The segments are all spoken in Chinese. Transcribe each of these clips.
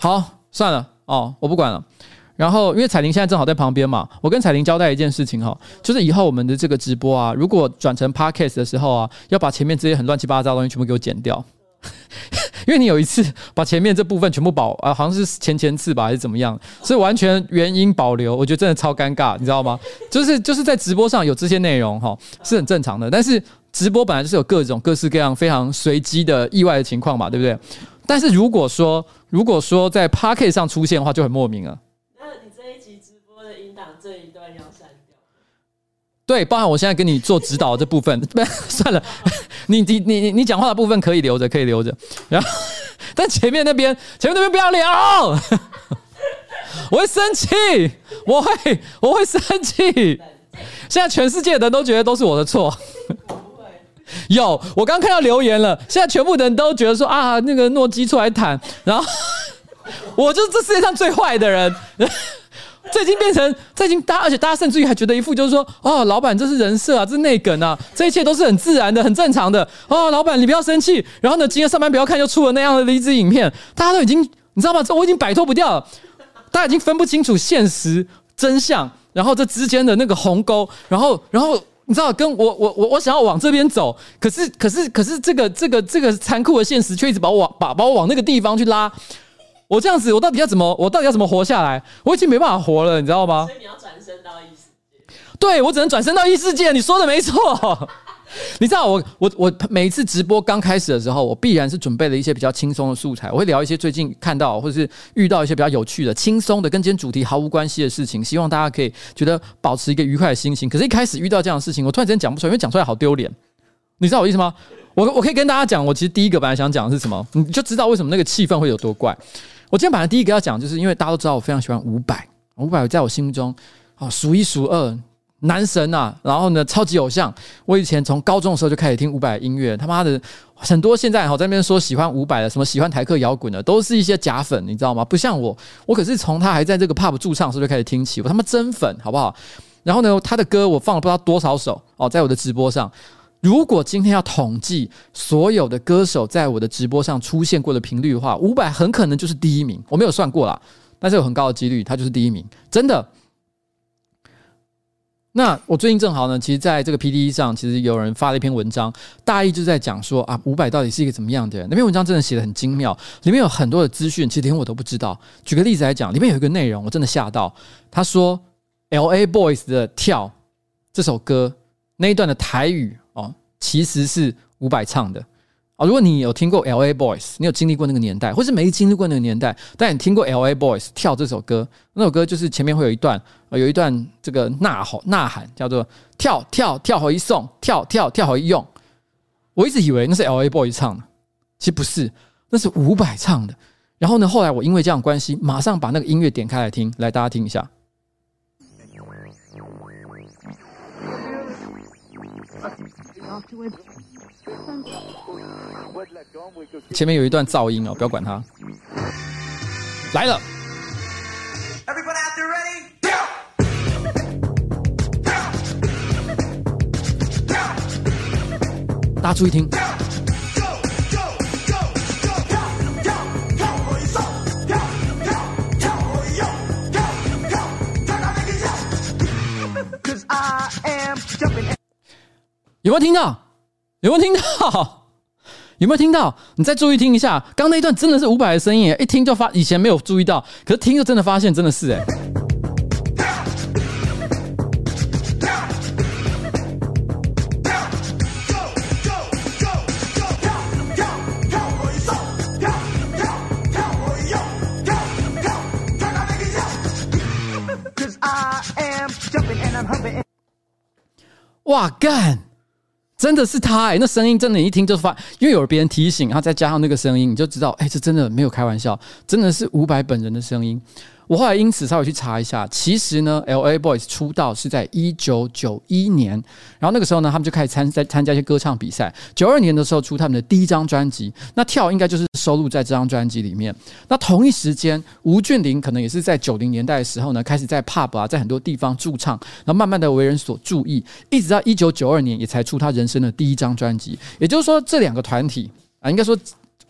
好，算了哦，我不管了。然后，因为彩玲现在正好在旁边嘛，我跟彩玲交代一件事情哈，就是以后我们的这个直播啊，如果转成 podcast 的时候啊，要把前面这些很乱七八糟的东西全部给我剪掉，因为你有一次把前面这部分全部保啊，好像是前前次吧，还是怎么样，所以完全原音保留，我觉得真的超尴尬，你知道吗？就是就是在直播上有这些内容哈，是很正常的，但是直播本来就是有各种各式各样非常随机的意外的情况嘛，对不对？但是如果说如果说在 podcast 上出现的话，就很莫名了。那你这一集直播的音档这一段要删掉对，包含我现在跟你做指导的这部分，不 算了，你你你你讲话的部分可以留着，可以留着。然后，但前面那边，前面那边不要聊，我会生气，我会我会生气。现在全世界的人都觉得都是我的错。有，我刚看到留言了，现在全部的人都觉得说啊，那个诺基出来谈，然后 我就是这世界上最坏的人。这已经变成，这已经大，而且大家甚至于还觉得一副就是说，哦，老板这是人设啊，这是内梗啊，这一切都是很自然的、很正常的。哦，老板你不要生气。然后呢，今天上班不要看，就出了那样的一支影片，大家都已经，你知道吗？这我已经摆脱不掉了，大家已经分不清楚现实真相，然后这之间的那个鸿沟，然后，然后你知道，跟我我我我想要往这边走，可是可是可是这个这个这个残酷的现实却一直把我往把把我往那个地方去拉。我这样子，我到底要怎么？我到底要怎么活下来？我已经没办法活了，你知道吗？所以你要转身到异世界。对，我只能转身到异世界。你说的没错。你知道我我我每一次直播刚开始的时候，我必然是准备了一些比较轻松的素材。我会聊一些最近看到或者是遇到一些比较有趣的、轻松的，跟今天主题毫无关系的事情。希望大家可以觉得保持一个愉快的心情。可是，一开始遇到这样的事情，我突然间讲不出来，因为讲出来好丢脸。你知道我意思吗？我我可以跟大家讲，我其实第一个本来想讲的是什么，你就知道为什么那个气氛会有多怪。我今天本来第一个要讲，就是因为大家都知道我非常喜欢伍佰，伍佰在我心目中啊数一数二男神啊，然后呢超级偶像。我以前从高中的时候就开始听伍佰的音乐，他妈的很多现在好在那边说喜欢伍佰的，什么喜欢台客摇滚的，都是一些假粉，你知道吗？不像我，我可是从他还在这个 pub 驻唱时候就开始听起，我他妈真粉，好不好？然后呢，他的歌我放了不知道多少首哦，在我的直播上。如果今天要统计所有的歌手在我的直播上出现过的频率的话，伍佰很可能就是第一名。我没有算过啦，但是有很高的几率，他就是第一名，真的。那我最近正好呢，其实在这个 PTT 上，其实有人发了一篇文章，大意就在讲说啊，伍佰到底是一个怎么样的人？那篇文章真的写得很精妙，里面有很多的资讯，其实连我都不知道。举个例子来讲，里面有一个内容，我真的吓到。他说，L.A. Boys 的《跳》这首歌那一段的台语哦。其实是伍佰唱的啊！如果你有听过 L.A. Boys，你有经历过那个年代，或是没经历过那个年代，但你听过 L.A. Boys 跳这首歌，那首歌就是前面会有一段，有一段这个呐吼呐喊，叫做跳跳跳好一送，跳跳跳好一用。我一直以为那是 L.A. Boys 唱的，其实不是，那是伍佰唱的。然后呢，后来我因为这样关系，马上把那个音乐点开来听，来大家听一下。前面有一段噪音哦，不要管它。来了，大家注意听。有没有听到？有没有听到？有没有听到？你再注意听一下，刚那一段真的是伍佰的声音，一听就发，以前没有注意到，可是听就真的发现，真的是哎。哇干！真的是他哎、那声音真的，一听就发，因为有别人提醒，然后再加上那个声音，你就知道，哎、这真的没有开玩笑，真的是伍佰本人的声音。我后来因此稍微去查一下，其实呢，L.A. Boys 出道是在一九九一年，然后那个时候呢，他们就开始参在参加一些歌唱比赛。九二年的时候出他们的第一张专辑，那跳应该就是收录在这张专辑里面。那同一时间，吴俊霖可能也是在九零年代的时候呢，开始在 pub 啊，在很多地方驻唱，然后慢慢的为人所注意，一直到一九九二年也才出他人生的第一张专辑。也就是说，这两个团体啊，应该说。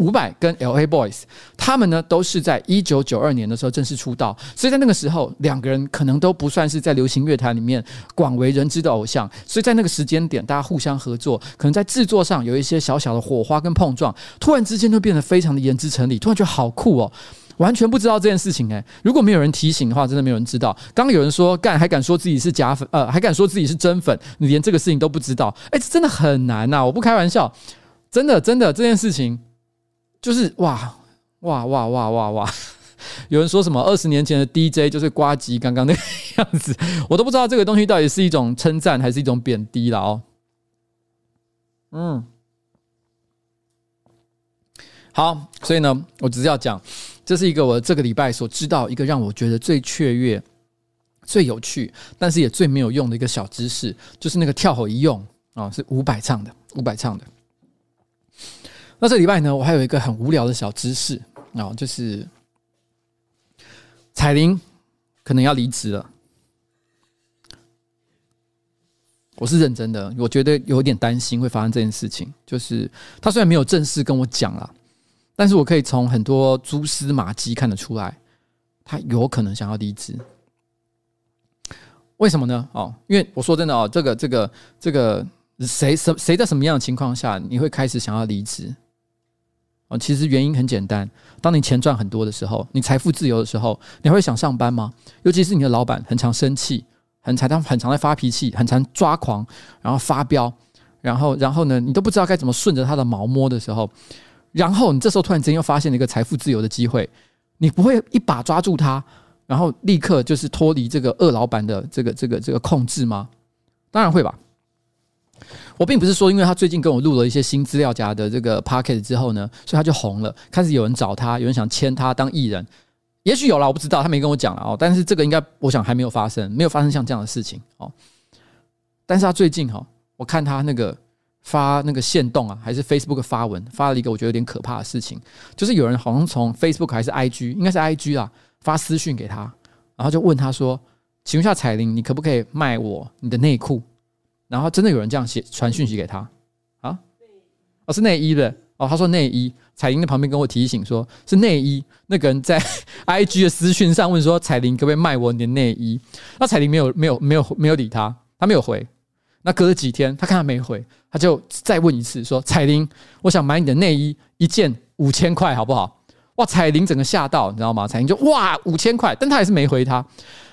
伍佰跟 L.A. Boys，他们呢都是在一九九二年的时候正式出道，所以在那个时候，两个人可能都不算是在流行乐坛里面广为人知的偶像，所以在那个时间点，大家互相合作，可能在制作上有一些小小的火花跟碰撞，突然之间就变得非常的言之成理，突然觉得好酷哦，完全不知道这件事情诶，如果没有人提醒的话，真的没有人知道。刚刚有人说干还敢说自己是假粉，呃，还敢说自己是真粉，你连这个事情都不知道，诶，这真的很难呐，我不开玩笑，真的真的这件事情。就是哇哇哇哇哇哇！有人说什么二十年前的 DJ 就是呱吉刚刚那个样子，我都不知道这个东西到底是一种称赞还是一种贬低了哦。嗯，好，所以呢，我只是要讲，这是一个我这个礼拜所知道一个让我觉得最雀跃、最有趣，但是也最没有用的一个小知识，就是那个跳吼一用啊，是伍佰唱的，伍佰唱的。那这礼拜呢，我还有一个很无聊的小知识啊，就是彩铃可能要离职了。我是认真的，我觉得有点担心会发生这件事情。就是他虽然没有正式跟我讲了，但是我可以从很多蛛丝马迹看得出来，他有可能想要离职。为什么呢？哦，因为我说真的哦，这个这个这个谁什谁在什么样的情况下你会开始想要离职？哦，其实原因很简单。当你钱赚很多的时候，你财富自由的时候，你会想上班吗？尤其是你的老板很常生气，很常很常在发脾气，很常抓狂，然后发飙，然后然后呢，你都不知道该怎么顺着他的毛摸的时候，然后你这时候突然之间又发现了一个财富自由的机会，你不会一把抓住他，然后立刻就是脱离这个恶老板的这个这个这个控制吗？当然会吧。我并不是说，因为他最近跟我录了一些新资料夹的这个 podcast 之后呢，所以他就红了，开始有人找他，有人想签他当艺人，也许有啦，我不知道，他没跟我讲了哦。但是这个应该，我想还没有发生，没有发生像这样的事情哦。但是他最近哈，我看他那个发那个限动啊，还是 Facebook 发文，发了一个我觉得有点可怕的事情，就是有人好像从 Facebook 还是 IG，应该是 IG 啊，发私讯给他，然后就问他说：“请问一下彩玲，你可不可以卖我你的内裤？”然后真的有人这样写传讯息给他啊？哦，是内衣的哦。他说内衣，彩玲在旁边跟我提醒说，是内衣。那个人在 IG 的私讯上问说，彩玲可不可以卖我你的内衣？那彩玲没有没有没有没有理他，他没有回。那隔了几天，他看他没回，他就再问一次说，彩玲，我想买你的内衣，一件五千块，好不好？哇，彩玲整个吓到，你知道吗？彩玲就哇五千块，但他还是没回他，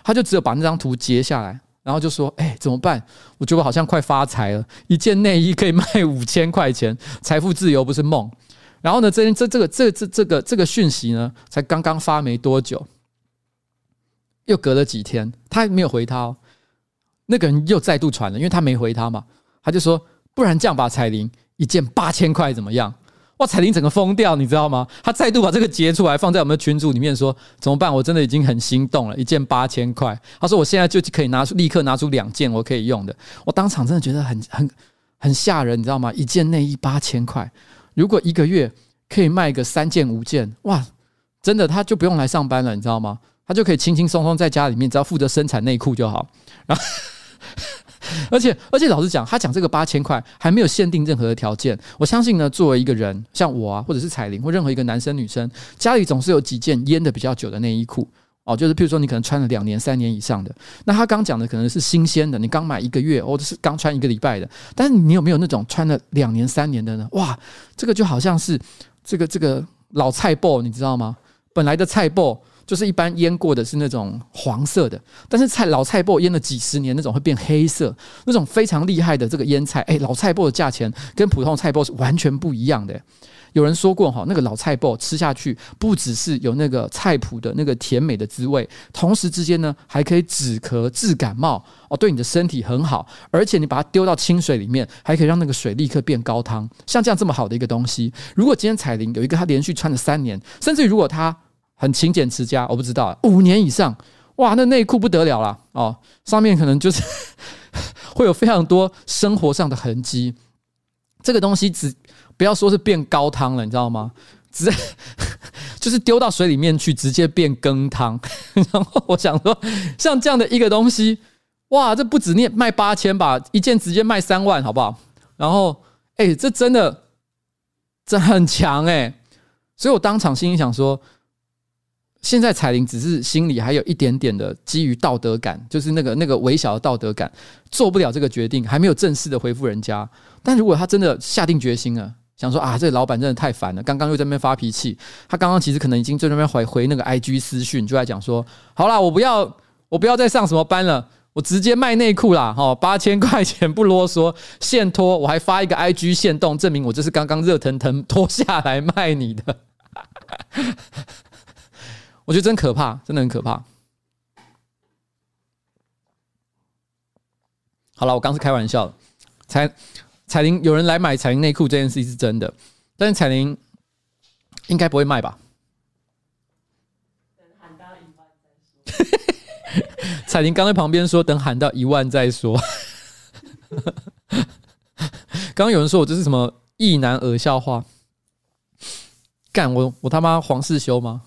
他就只有把那张图截下来。然后就说：“哎，怎么办？我觉得我好像快发财了，一件内衣可以卖五千块钱，财富自由不是梦。”然后呢，这这这个这这这个这个讯息呢，才刚刚发没多久，又隔了几天，他还没有回他哦。那个人又再度传了，因为他没回他嘛，他就说：“不然这样吧，彩玲，一件八千块怎么样？”哇！彩玲整个疯掉，你知道吗？他再度把这个截出来，放在我们的群组里面，说怎么办？我真的已经很心动了，一件八千块。他说我现在就可以拿出，立刻拿出两件我可以用的。我当场真的觉得很很很吓人，你知道吗？一件内衣八千块，如果一个月可以卖个三件五件，哇！真的他就不用来上班了，你知道吗？他就可以轻轻松松在家里面，只要负责生产内裤就好。然后。而且，而且，老实讲，他讲这个八千块还没有限定任何的条件。我相信呢，作为一个人，像我啊，或者是彩玲，或任何一个男生女生，家里总是有几件腌的比较久的内衣裤哦。就是譬如说，你可能穿了两年、三年以上的，那他刚讲的可能是新鲜的，你刚买一个月，或者是刚穿一个礼拜的。但是你有没有那种穿了两年、三年的呢？哇，这个就好像是这个这个老菜脯，你知道吗？本来的菜脯。就是一般腌过的是那种黄色的，但是菜老菜脯腌了几十年那种会变黑色，那种非常厉害的这个腌菜，哎，老菜脯的价钱跟普通菜脯是完全不一样的。有人说过哈，那个老菜脯吃下去不只是有那个菜谱的那个甜美的滋味，同时之间呢还可以止咳治感冒哦，对你的身体很好。而且你把它丢到清水里面，还可以让那个水立刻变高汤。像这样这么好的一个东西，如果今天彩铃有一个她连续穿了三年，甚至如果她。很勤俭持家，我不知道五年以上，哇，那内裤不得了了哦，上面可能就是 会有非常多生活上的痕迹。这个东西只不要说是变高汤了，你知道吗？直 就是丢到水里面去，直接变羹汤。然后我想说，像这样的一个东西，哇，这不止你卖八千吧，一件直接卖三万，好不好？然后，哎，这真的这很强哎。所以我当场心里想说，现在彩玲只是心里还有一点点的基于道德感，就是那个那个微小的道德感，做不了这个决定，还没有正式的回复人家。但如果他真的下定决心了，想说啊，这老板真的太烦了，刚刚又在那边发脾气，他刚刚其实可能已经在那边回回那个 IG 私讯，就在讲说，好啦，我不要，我不要再上什么班了。我直接卖内裤啦，哈，八千块钱不啰嗦，现脱，我还发一个 IG 现动，证明我这是刚刚热腾腾脱下来卖你的。我觉得真可怕，真的很可怕。好了，我刚是开玩笑的，彩彩铃有人来买彩铃内裤这件事情是真的，但是彩铃应该不会卖吧？等喊到一万再说。彩铃刚在旁边说：“等喊到一万再说。”刚刚有人说我这是什么意男儿笑话？干我我他妈黄世修吗？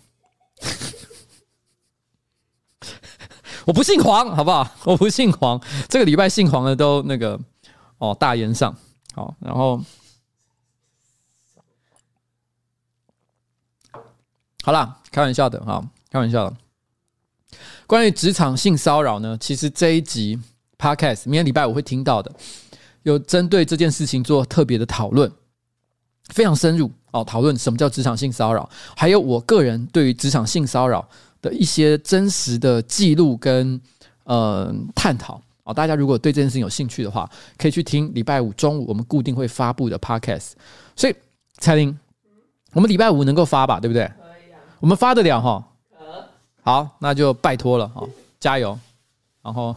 我不姓黄，好不好？我不姓黄。这个礼拜姓黄的都那个哦，大言上好，然后好啦，开玩笑的哈，开玩笑的。关于职场性骚扰呢，其实这一集 Podcast 明天礼拜五会听到的，有针对这件事情做特别的讨论，非常深入哦，讨论什么叫职场性骚扰，还有我个人对于职场性骚扰的一些真实的记录跟呃探讨哦。大家如果对这件事情有兴趣的话，可以去听礼拜五中午我们固定会发布的 Podcast。所以彩玲，我们礼拜五能够发吧？对不对？可以啊，我们发得了哈。好，那就拜托了，哈，加油。然后，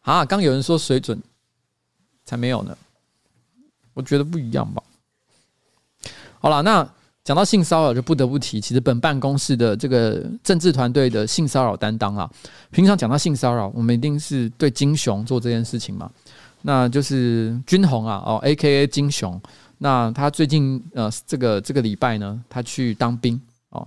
啊，刚有人说水准才没有呢，我觉得不一样吧。好了，那讲到性骚扰，就不得不提，其实本办公室的这个政治团队的性骚扰担当啊，平常讲到性骚扰，我们一定是对金雄做这件事情嘛，那就是军红啊，哦，A.K.A. 金雄。那他最近呃，这个这个礼拜呢，他去当兵哦。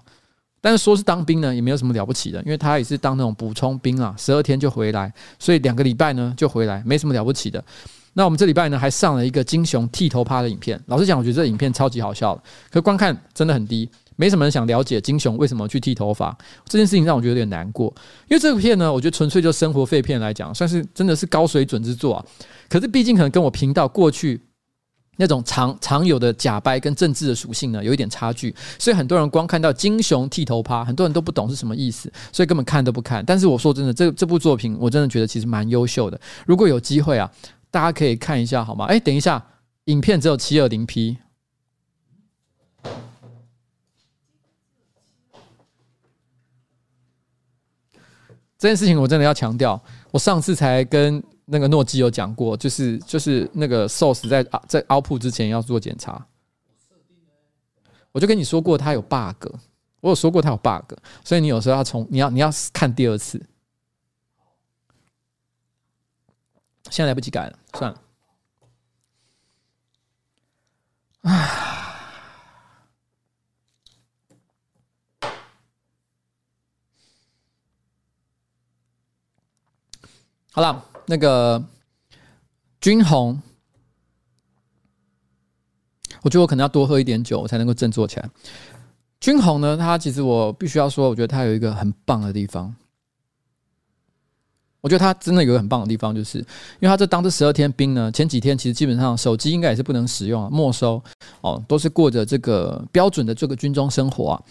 但是说是当兵呢，也没有什么了不起的，因为他也是当那种补充兵啊，十二天就回来，所以两个礼拜呢就回来，没什么了不起的。那我们这礼拜呢还上了一个金熊剃头趴的影片，老实讲，我觉得这影片超级好笑，可观看真的很低，没什么人想了解金熊为什么去剃头发这件事情，让我觉得有点难过。因为这个片呢，我觉得纯粹就生活废片来讲，算是真的是高水准之作啊。可是毕竟可能跟我频道过去。那种常常有的假掰跟政治的属性呢，有一点差距，所以很多人光看到金熊剃头趴，很多人都不懂是什么意思，所以根本看都不看。但是我说真的，这这部作品我真的觉得其实蛮优秀的。如果有机会啊，大家可以看一下好吗？哎，等一下，影片只有七二零 P，这件事情我真的要强调，我上次才跟。那个诺基有讲过，就是就是那个 Source 在在 Output 之前要做检查。我就跟你说过，它有 bug，我有说过它有 bug，所以你有时候要从你要你要看第二次。现在来不及改了，算了。唉，好了。那个军红，我觉得我可能要多喝一点酒，我才能够振作起来。军红呢，他其实我必须要说，我觉得他有一个很棒的地方。我觉得他真的有个很棒的地方，就是因为他这当这十二天兵呢，前几天其实基本上手机应该也是不能使用啊，没收哦，都是过着这个标准的这个军中生活啊，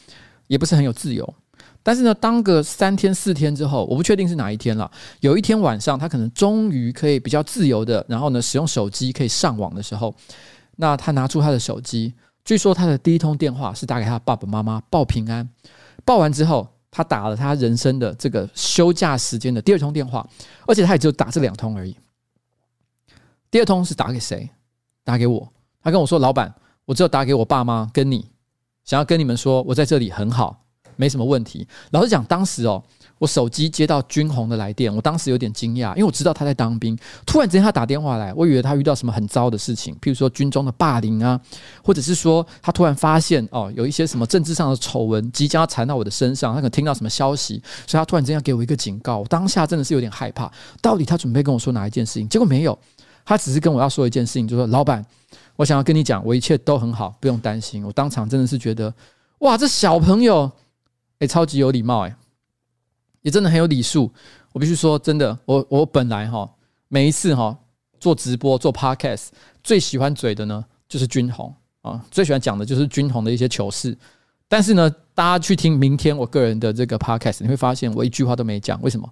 也不是很有自由。但是呢，当个三天四天之后，我不确定是哪一天了。有一天晚上，他可能终于可以比较自由的，然后呢，使用手机可以上网的时候，那他拿出他的手机，据说他的第一通电话是打给他爸爸妈妈报平安。报完之后，他打了他人生的这个休假时间的第二通电话，而且他也只有打这两通而已。第二通是打给谁？打给我。他跟我说：“老板，我只有打给我爸妈跟你，想要跟你们说，我在这里很好。”没什么问题。老实讲，当时哦，我手机接到军红的来电，我当时有点惊讶，因为我知道他在当兵。突然之间他打电话来，我以为他遇到什么很糟的事情，譬如说军中的霸凌啊，或者是说他突然发现哦，有一些什么政治上的丑闻即将要缠到我的身上，他可能听到什么消息，所以他突然之间要给我一个警告。我当下真的是有点害怕，到底他准备跟我说哪一件事情？结果没有，他只是跟我要说一件事情，就说老板。我想要跟你讲，我一切都很好，不用担心。我当场真的是觉得，哇，这小朋友，哎，超级有礼貌，哎，也真的很有礼数。我必须说，真的，我我本来哈，每一次哈做直播做 podcast，最喜欢嘴的呢就是君鸿啊，最喜欢讲的就是君鸿的一些糗事。但是呢，大家去听明天我个人的这个 podcast，你会发现我一句话都没讲。为什么？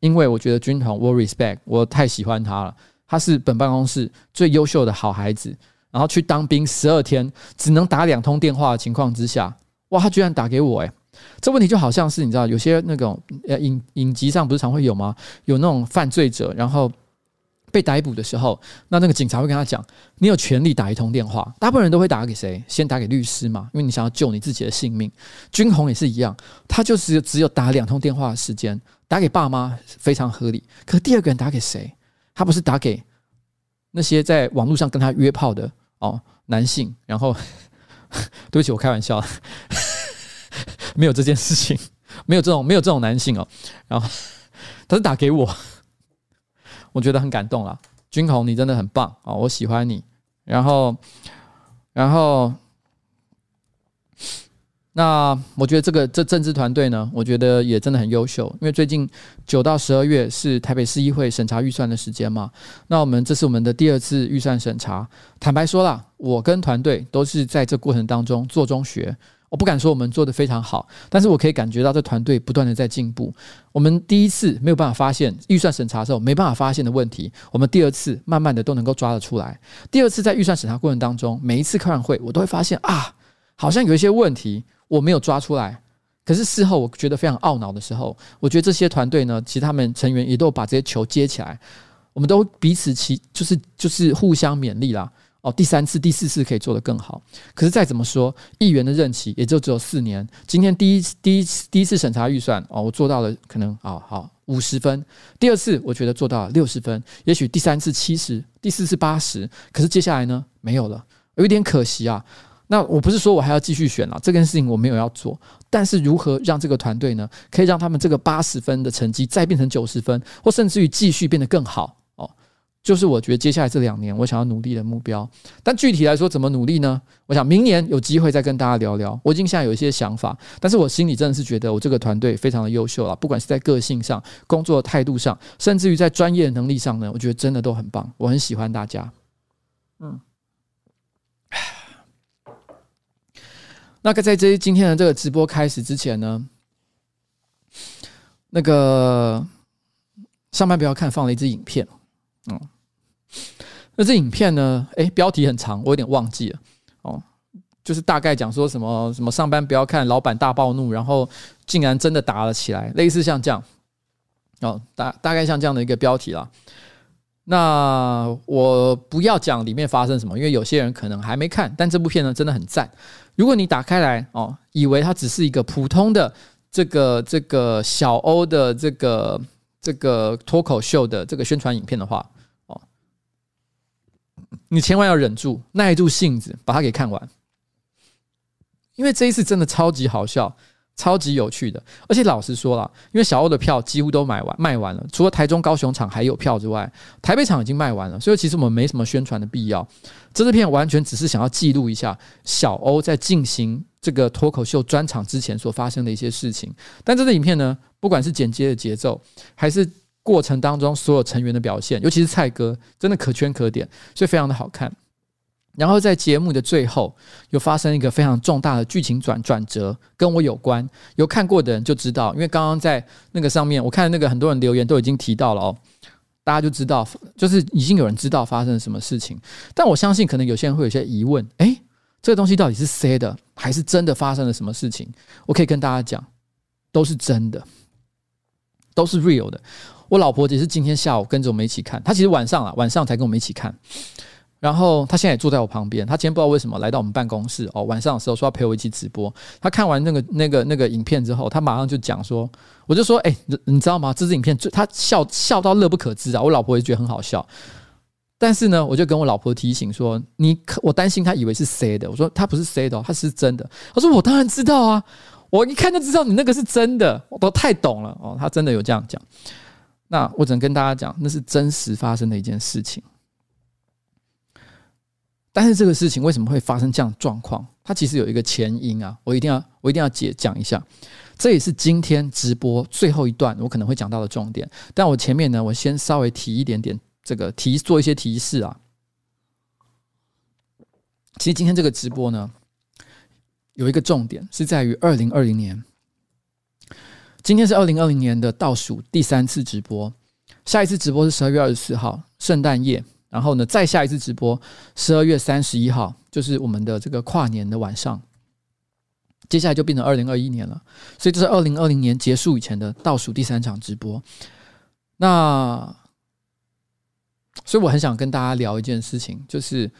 因为我觉得君鸿，我 respect，我太喜欢他了。他是本办公室最优秀的好孩子。然后去当兵十二天，只能打两通电话的情况之下，哇，他居然打给我诶，这问题就好像是你知道，有些那种呃影影集上不是常会有吗？有那种犯罪者，然后被逮捕的时候，那那个警察会跟他讲，你有权利打一通电话，大部分人都会打给谁？先打给律师嘛，因为你想要救你自己的性命。军红也是一样，他就只有只有打两通电话的时间，打给爸妈非常合理。可第二个人打给谁？他不是打给那些在网络上跟他约炮的。哦，男性，然后对不起，我开玩笑，没有这件事情，没有这种没有这种男性哦。然后 他是打给我，我觉得很感动啦。君鸿，你真的很棒哦，我喜欢你。然后，然后。那我觉得这个这政治团队呢，我觉得也真的很优秀，因为最近九到十二月是台北市议会审查预算的时间嘛。那我们这是我们的第二次预算审查，坦白说啦，我跟团队都是在这过程当中做中学，我不敢说我们做得非常好，但是我可以感觉到这团队不断的在进步。我们第一次没有办法发现预算审查的时候没办法发现的问题，我们第二次慢慢的都能够抓得出来。第二次在预算审查过程当中，每一次开完会，我都会发现啊，好像有一些问题。我没有抓出来，可是事后我觉得非常懊恼的时候，我觉得这些团队呢，其实他们成员也都把这些球接起来，我们都彼此其就是就是互相勉励啦。哦，第三次、第四次可以做得更好。可是再怎么说，议员的任期也就只有四年。今天第一第一次第一次审查预算哦，我做到了可能啊好五十分，第二次我觉得做到了六十分，也许第三次七十，第四次八十，可是接下来呢没有了，有一点可惜啊。那我不是说我还要继续选了，这件事情我没有要做，但是如何让这个团队呢，可以让他们这个八十分的成绩再变成九十分，或甚至于继续变得更好，就是我觉得接下来这两年我想要努力的目标。但具体来说怎么努力呢？我想明年有机会再跟大家聊聊。我已经现在有一些想法，但是我心里真的是觉得我这个团队非常的优秀了，不管是在个性上、工作态度上，甚至于在专业能力上呢，我觉得真的都很棒，我很喜欢大家。嗯。那个在这今天的这个直播开始之前呢，那个上班不要看放了一支影片，嗯，那这影片呢，哎，标题很长，我有点忘记了哦，就是大概讲说什么什么上班不要看，老板大暴怒，然后竟然真的打了起来，类似像这样，哦，大大概像这样的一个标题啦。那我不要讲里面发生什么，因为有些人可能还没看，但这部片呢真的很赞。如果你打开来哦，以为它只是一个普通的这个这个小欧的这个这个脱口秀的这个宣传影片的话哦，你千万要忍住，耐住性子把它给看完，因为这一次真的超级好笑。超级有趣的，而且老实说了，因为小欧的票几乎都买完卖完了，除了台中、高雄场还有票之外，台北场已经卖完了，所以其实我们没什么宣传的必要。这支片完全只是想要记录一下小欧在进行这个脱口秀专场之前所发生的一些事情。但这支影片呢，不管是剪接的节奏，还是过程当中所有成员的表现，尤其是蔡哥，真的可圈可点，所以非常的好看。然后在节目的最后，又发生一个非常重大的剧情转转折，跟我有关。有看过的人就知道，因为刚刚在那个上面，我看那个很多人留言都已经提到了哦，大家就知道，就是已经有人知道发生了什么事情。但我相信，可能有些人会有些疑问：诶，这个东西到底是塞的，还是真的发生了什么事情？我可以跟大家讲，都是真的，都是 real 的。我老婆也是今天下午跟着我们一起看，她其实晚上啊，晚上才跟我们一起看。然后他现在也坐在我旁边，他今天不知道为什么来到我们办公室哦，晚上的时候说要陪我一起直播。他看完那个那个那个影片之后，他马上就讲说，我就说，哎，你你知道吗？这支影片最他笑笑到乐不可支啊！我老婆也觉得很好笑，但是呢，我就跟我老婆提醒说，你我担心他以为是塞的，我说他不是塞的哦，他是真的。他说我当然知道啊，我一看就知道你那个是真的，我都太懂了哦，他真的有这样讲。那我只能跟大家讲，那是真实发生的一件事情。但是这个事情为什么会发生这样状况？它其实有一个前因啊，我一定要我一定要解讲一下。这也是今天直播最后一段我可能会讲到的重点。但我前面呢，我先稍微提一点点这个提做一些提示啊。其实今天这个直播呢，有一个重点是在于二零二零年。今天是二零二零年的倒数第三次直播，下一次直播是十二月二十四号，圣诞夜。然后呢，再下一次直播，十二月三十一号，就是我们的这个跨年的晚上。接下来就变成二零二一年了，所以这是二零二零年结束以前的倒数第三场直播。那，所以我很想跟大家聊一件事情，就是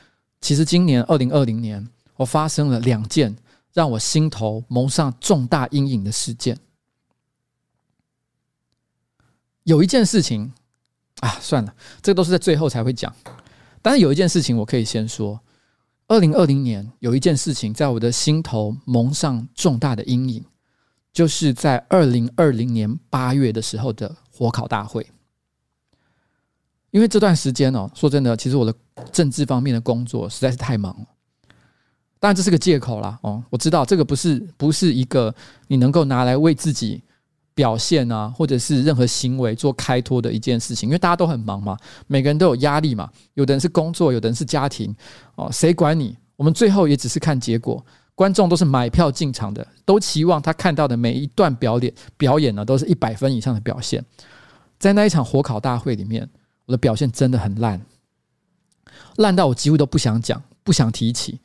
其实今年二零二零年，我发生了两件让我心头蒙上重大阴影的事件。有一件事情。啊，算了，这个都是在最后才会讲。但是有一件事情我可以先说：二零二零年有一件事情在我的心头蒙上重大的阴影，就是在二零二零年八月的时候的火烤大会。因为这段时间哦，说真的，其实我的政治方面的工作实在是太忙了。当然这是个借口啦，哦，我知道这个不是不是一个你能够拿来为自己。表现啊，或者是任何行为做开脱的一件事情，因为大家都很忙嘛，每个人都有压力嘛。有的人是工作，有的人是家庭，哦，谁管你？我们最后也只是看结果。观众都是买票进场的，都期望他看到的每一段表演表演呢，都是一百分以上的表现。在那一场火烤大会里面，我的表现真的很烂，烂到我几乎都不想讲，不想提起。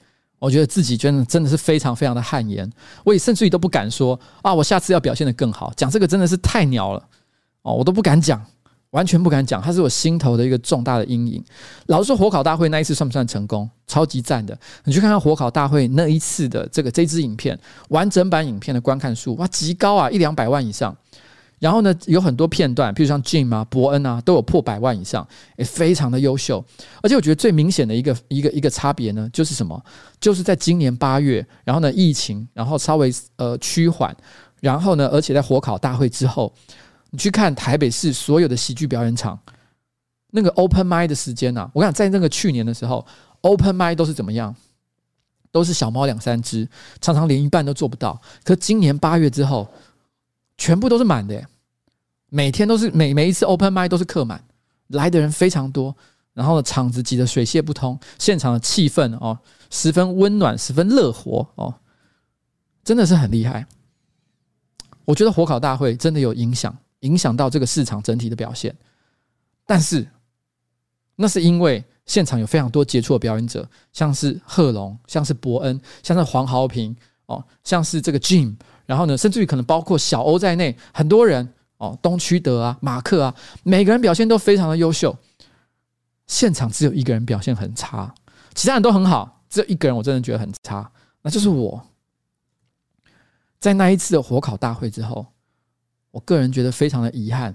我觉得自己真的真的是非常非常的汗颜，我也甚至于都不敢说啊，我下次要表现得更好。讲这个真的是太鸟了哦，我都不敢讲，完全不敢讲，它是我心头的一个重大的阴影。老实说，火烤大会那一次算不算成功？超级赞的！你去看看火烤大会那一次的这个这支影片，完整版影片的观看数哇，极高啊，一两百万以上。然后呢，有很多片段，譬如像 Jim 啊、伯恩啊，都有破百万以上，也非常的优秀。而且我觉得最明显的一个一个一个差别呢，就是什么？就是在今年八月，然后呢，疫情然后稍微呃趋缓，然后呢，而且在火烤大会之后，你去看台北市所有的喜剧表演场，那个 Open Mic 的时间呐、啊，我跟你讲，在那个去年的时候，Open Mic 都是怎么样？都是小猫两三只，常常连一半都做不到。可今年八月之后。全部都是满的，每天都是每每一次 open mic 都是客满，来的人非常多，然后，场子挤得水泄不通，现场的气氛哦十分温暖，十分热火哦，真的是很厉害。我觉得火烤大会真的有影响，影响到这个市场整体的表现，但是那是因为现场有非常多杰出的表演者，像是贺龙，像是伯恩，像是黄豪平哦，像是这个 Jim。然后呢，甚至于可能包括小欧在内，很多人哦，东区德啊、马克啊，每个人表现都非常的优秀。现场只有一个人表现很差，其他人都很好，只有一个人我真的觉得很差，那就是我。在那一次的火烤大会之后，我个人觉得非常的遗憾。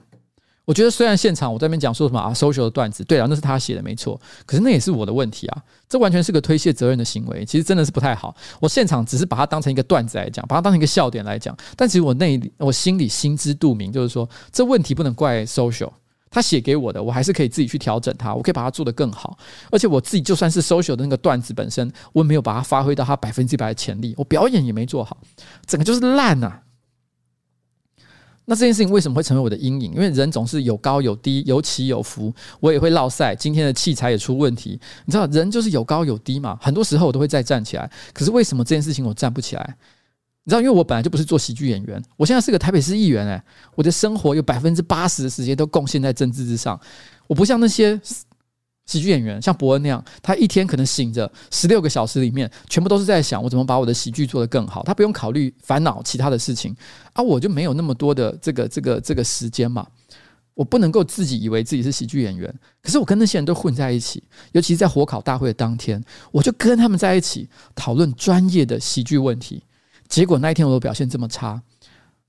我觉得虽然现场我在那边讲说什么啊，social 的段子，对啊，那是他写的没错，可是那也是我的问题啊，这完全是个推卸责任的行为，其实真的是不太好。我现场只是把它当成一个段子来讲，把它当成一个笑点来讲，但其实我内我心里心知肚明，就是说这问题不能怪 social，他写给我的，我还是可以自己去调整它，我可以把它做得更好。而且我自己就算是 social 的那个段子本身，我也没有把它发挥到它百分之百的潜力，我表演也没做好，整个就是烂啊。那这件事情为什么会成为我的阴影？因为人总是有高有低，有起有伏，我也会落赛。今天的器材也出问题，你知道，人就是有高有低嘛。很多时候我都会再站起来，可是为什么这件事情我站不起来？你知道，因为我本来就不是做喜剧演员，我现在是个台北市议员，诶，我的生活有百分之八十的时间都贡献在政治之上，我不像那些。喜剧演员像伯恩那样，他一天可能醒着十六个小时里面，全部都是在想我怎么把我的喜剧做得更好。他不用考虑烦恼其他的事情，啊、我就没有那么多的这个这个这个时间嘛。我不能够自己以为自己是喜剧演员，可是我跟那些人都混在一起，尤其是在火烤大会的当天，我就跟他们在一起讨论专业的喜剧问题。结果那一天我的表现这么差。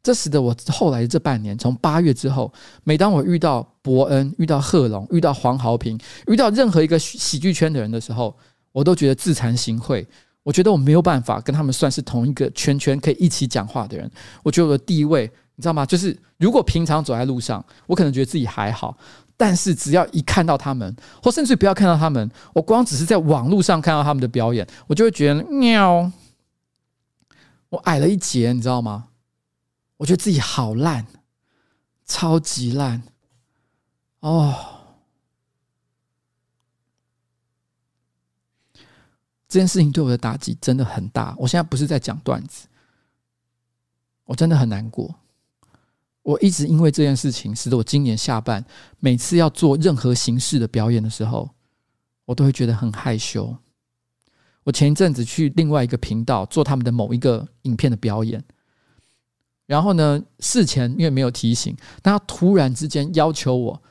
这使得我后来这半年，从八月之后，每当我遇到伯恩、遇到贺龙、遇到黄豪平、遇到任何一个喜剧圈的人的时候，我都觉得自惭形秽。我觉得我没有办法跟他们算是同一个圈圈，可以一起讲话的人。我觉得我的地位，你知道吗？就是如果平常走在路上，我可能觉得自己还好。但是只要一看到他们，或甚至不要看到他们，我光只是在网络上看到他们的表演，我就会觉得喵，我矮了一截，你知道吗？我觉得自己好烂，超级烂哦。这件事情对我的打击真的很大。我现在不是在讲段子，我真的很难过。我一直因为这件事情，使得我今年下半每次要做任何形式的表演的时候，我都会觉得很害羞。我前一阵子去另外一个频道做他们的某一个影片的表演，然后呢，事前因为没有提醒，但他突然之间要求我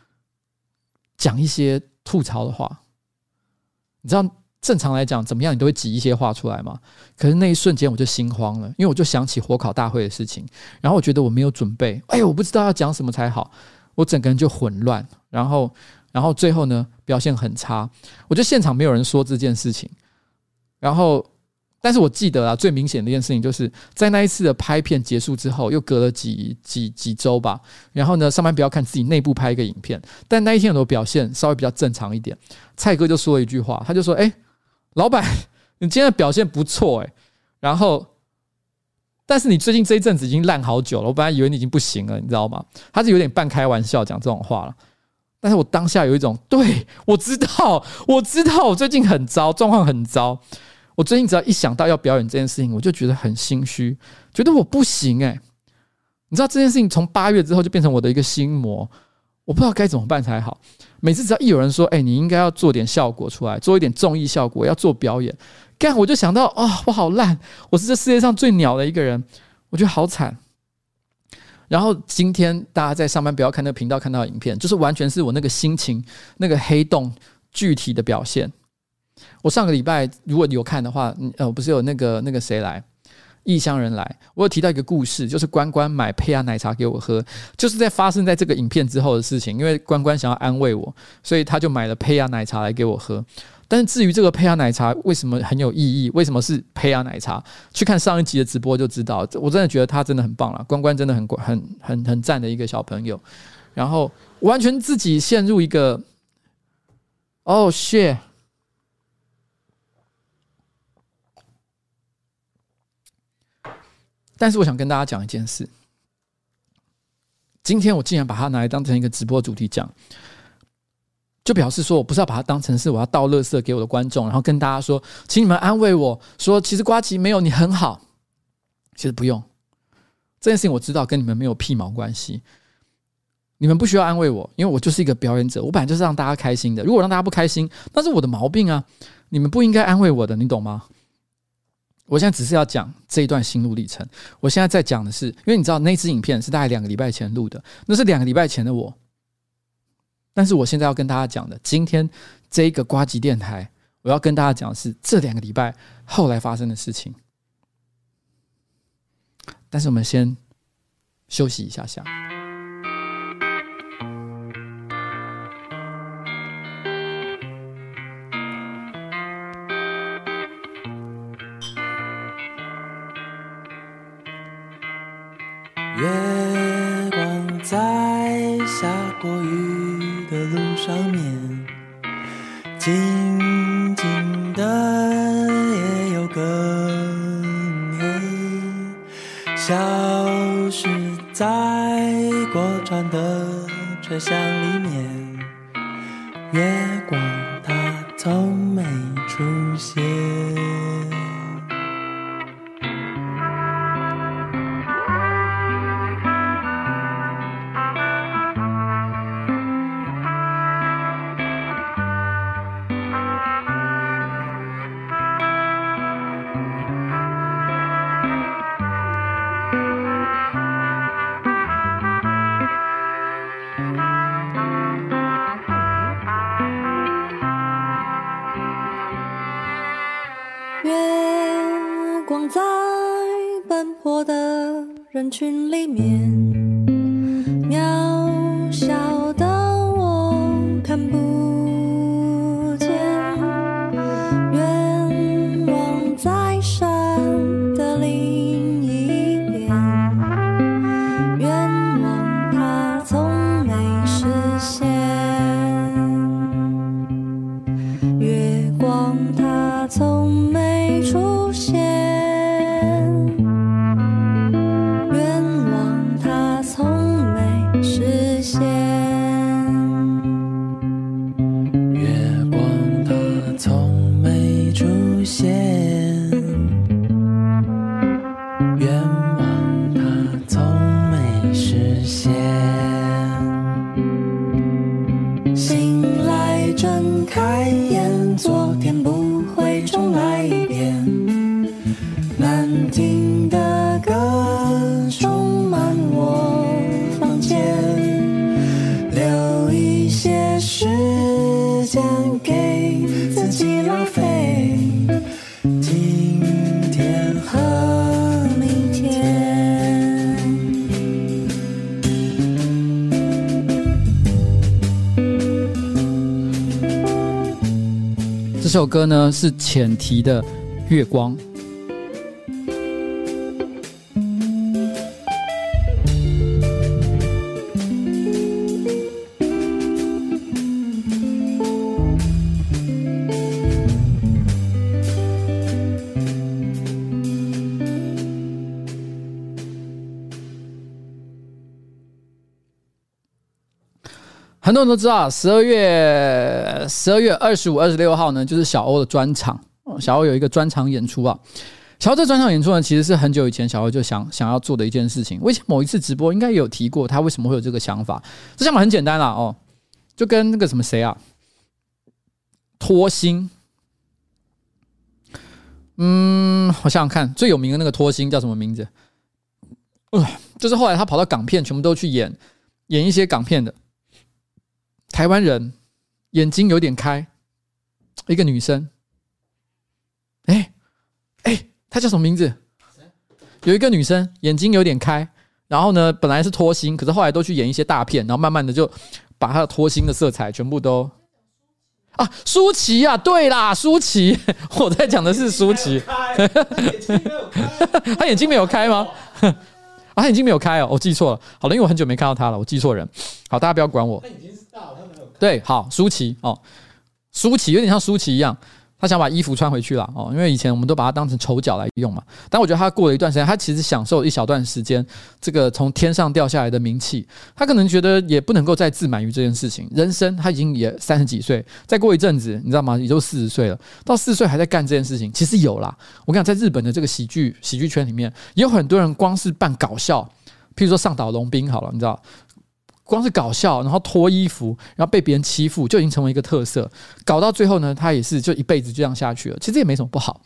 讲一些吐槽的话，你知道？正常来讲，怎么样你都会挤一些话出来嘛。可是那一瞬间我就心慌了，因为我就想起火烤大会的事情，然后我觉得我没有准备，哎呦，我不知道要讲什么才好，我整个人就混乱，然后，然后最后呢，表现很差。我觉得现场没有人说这件事情，然后。但是我记得啊，最明显的一件事情就是在那一次的拍片结束之后，又隔了几几几周吧。然后呢，上班不要看自己内部拍一个影片，但那一天我的表现稍微比较正常一点。蔡哥就说了一句话，他就说：“哎，老板，你今天的表现不错哎。然后，但是你最近这一阵子已经烂好久了，我本来以为你已经不行了，你知道吗？”他是有点半开玩笑讲这种话了。但是我当下有一种，对，我知道，我知道，我最近很糟，状况很糟。我最近只要一想到要表演这件事情，我就觉得很心虚，觉得我不行诶、你知道这件事情从八月之后就变成我的一个心魔，我不知道该怎么办才好。每次只要一有人说：“哎，你应该要做点效果出来，做一点综艺效果，要做表演。”干，我就想到啊、哦，我好烂，我是这世界上最鸟的一个人，我觉得好惨。然后今天大家在上班不要看那个频道看到的影片，就是完全是我那个心情那个黑洞具体的表现。我上个礼拜如果你有看的话，呃，不是有那个那个谁来，异乡人来，我有提到一个故事，就是关关买胚芽奶茶给我喝，就是在发生在这个影片之后的事情。因为关关想要安慰我，所以他就买了胚芽奶茶来给我喝。但是至于这个胚芽奶茶为什么很有意义，为什么是胚芽奶茶，去看上一集的直播就知道。我真的觉得他真的很棒了，关关真的很很很很赞的一个小朋友。然后完全自己陷入一个，哦、oh、shit。但是我想跟大家讲一件事，今天我竟然把它拿来当成一个直播主题讲，就表示说我不是要把它当成是我要倒垃圾给我的观众，然后跟大家说，请你们安慰我说，其实瓜吉没有你很好，其实不用，这件事情我知道跟你们没有屁毛关系，你们不需要安慰我，因为我就是一个表演者，我本来就是让大家开心的，如果让大家不开心，那是我的毛病啊，你们不应该安慰我的，你懂吗？我现在只是要讲这一段心路历程。我现在在讲的是，因为你知道那支影片是大概两个礼拜前录的，那是两个礼拜前的我。但是我现在要跟大家讲的，今天这一个瓜吉电台，我要跟大家讲的是这两个礼拜后来发生的事情。但是我们先休息一下下。开眼。这首歌呢是浅提的《月光》。很多人都知道，十二月十二月二十五、二十六号呢，就是小欧的专场。小欧有一个专场演出啊。小欧这专场演出呢，其实是很久以前小欧就想想要做的一件事情。我以前某一次直播应该也有提过，他为什么会有这个想法？这想法很简单啦，哦，就跟那个什么谁啊，脱星。嗯，我想想看，最有名的那个脱星叫什么名字？呃，就是后来他跑到港片，全部都去演演一些港片的。台湾人眼睛有点开，一个女生，哎哎，她叫什么名字？有一个女生眼睛有点开，然后呢，本来是脱星，可是后来都去演一些大片，然后慢慢的就把她的脱星的色彩全部都啊，舒淇啊，对啦，舒淇，我在讲的是舒淇，她眼睛没有开吗？啊，他眼睛没有开哦，我记错了。好了，因为我很久没看到他了，我记错人。好，大家不要管我。对，好，舒淇哦，舒淇有点像舒淇一样，他想把衣服穿回去了哦，因为以前我们都把它当成丑角来用嘛。但我觉得他过了一段时间，他其实享受一小段时间这个从天上掉下来的名气，他可能觉得也不能够再自满于这件事情。人生他已经也三十几岁，再过一阵子，你知道吗？也就四十岁了，到四十岁还在干这件事情，其实有啦。我跟你讲，在日本的这个喜剧喜剧圈里面，也有很多人光是扮搞笑，譬如说上岛龙兵好了，你知道。光是搞笑，然后脱衣服，然后被别人欺负，就已经成为一个特色。搞到最后呢，他也是就一辈子就这样下去了。其实也没什么不好，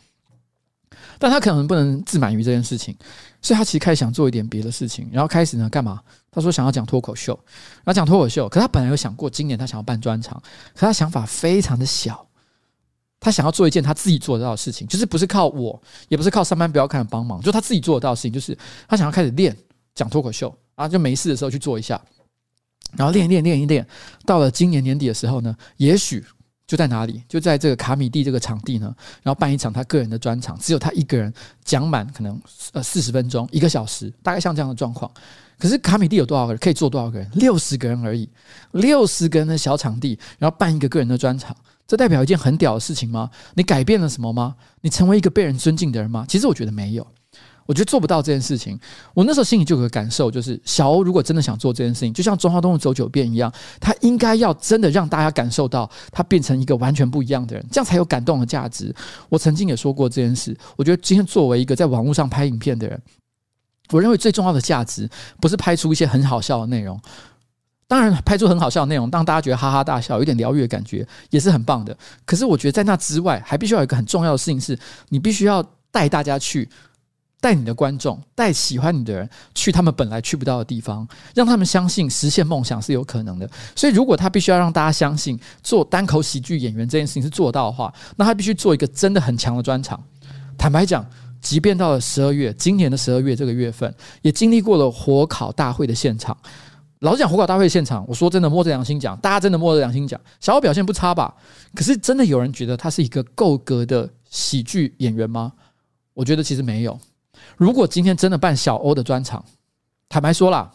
但他可能不能自满于这件事情，所以他其实开始想做一点别的事情。然后开始呢，干嘛？他说想要讲脱口秀，然后讲脱口秀。可他本来有想过，今年他想要办专场，可他想法非常的小。他想要做一件他自己做得到的事情，就是不是靠我，也不是靠上班不要看帮忙，就他自己做得到的事情，就是他想要开始练讲脱口秀啊，就没事的时候去做一下。然后练一练，练一练，到了今年年底的时候呢，也许就在哪里，就在这个卡米蒂这个场地呢，然后办一场他个人的专场，只有他一个人讲满，可能呃四十分钟，一个小时，大概像这样的状况。可是卡米蒂有多少个人？可以坐多少个人？六十个人而已，六十个人的小场地，然后办一个个人的专场，这代表一件很屌的事情吗？你改变了什么吗？你成为一个被人尊敬的人吗？其实我觉得没有。我觉得做不到这件事情，我那时候心里就有个感受，就是小欧如果真的想做这件事情，就像中华东路走九遍一样，他应该要真的让大家感受到他变成一个完全不一样的人，这样才有感动的价值。我曾经也说过这件事，我觉得今天作为一个在网络上拍影片的人，我认为最重要的价值不是拍出一些很好笑的内容，当然拍出很好笑的内容，让大家觉得哈哈大笑，有点疗愈的感觉也是很棒的。可是我觉得在那之外，还必须要有一个很重要的事情是，你必须要带大家去。带你的观众，带喜欢你的人去他们本来去不到的地方，让他们相信实现梦想是有可能的。所以，如果他必须要让大家相信做单口喜剧演员这件事情是做到的话，那他必须做一个真的很强的专场。坦白讲，即便到了十二月，今年的十二月这个月份，也经历过了火烤大会的现场。老实讲，火烤大会现场，我说真的，摸着良心讲，大家真的摸着良心讲，小欧表现不差吧？可是，真的有人觉得他是一个够格的喜剧演员吗？我觉得其实没有。如果今天真的办小欧的专场，坦白说啦，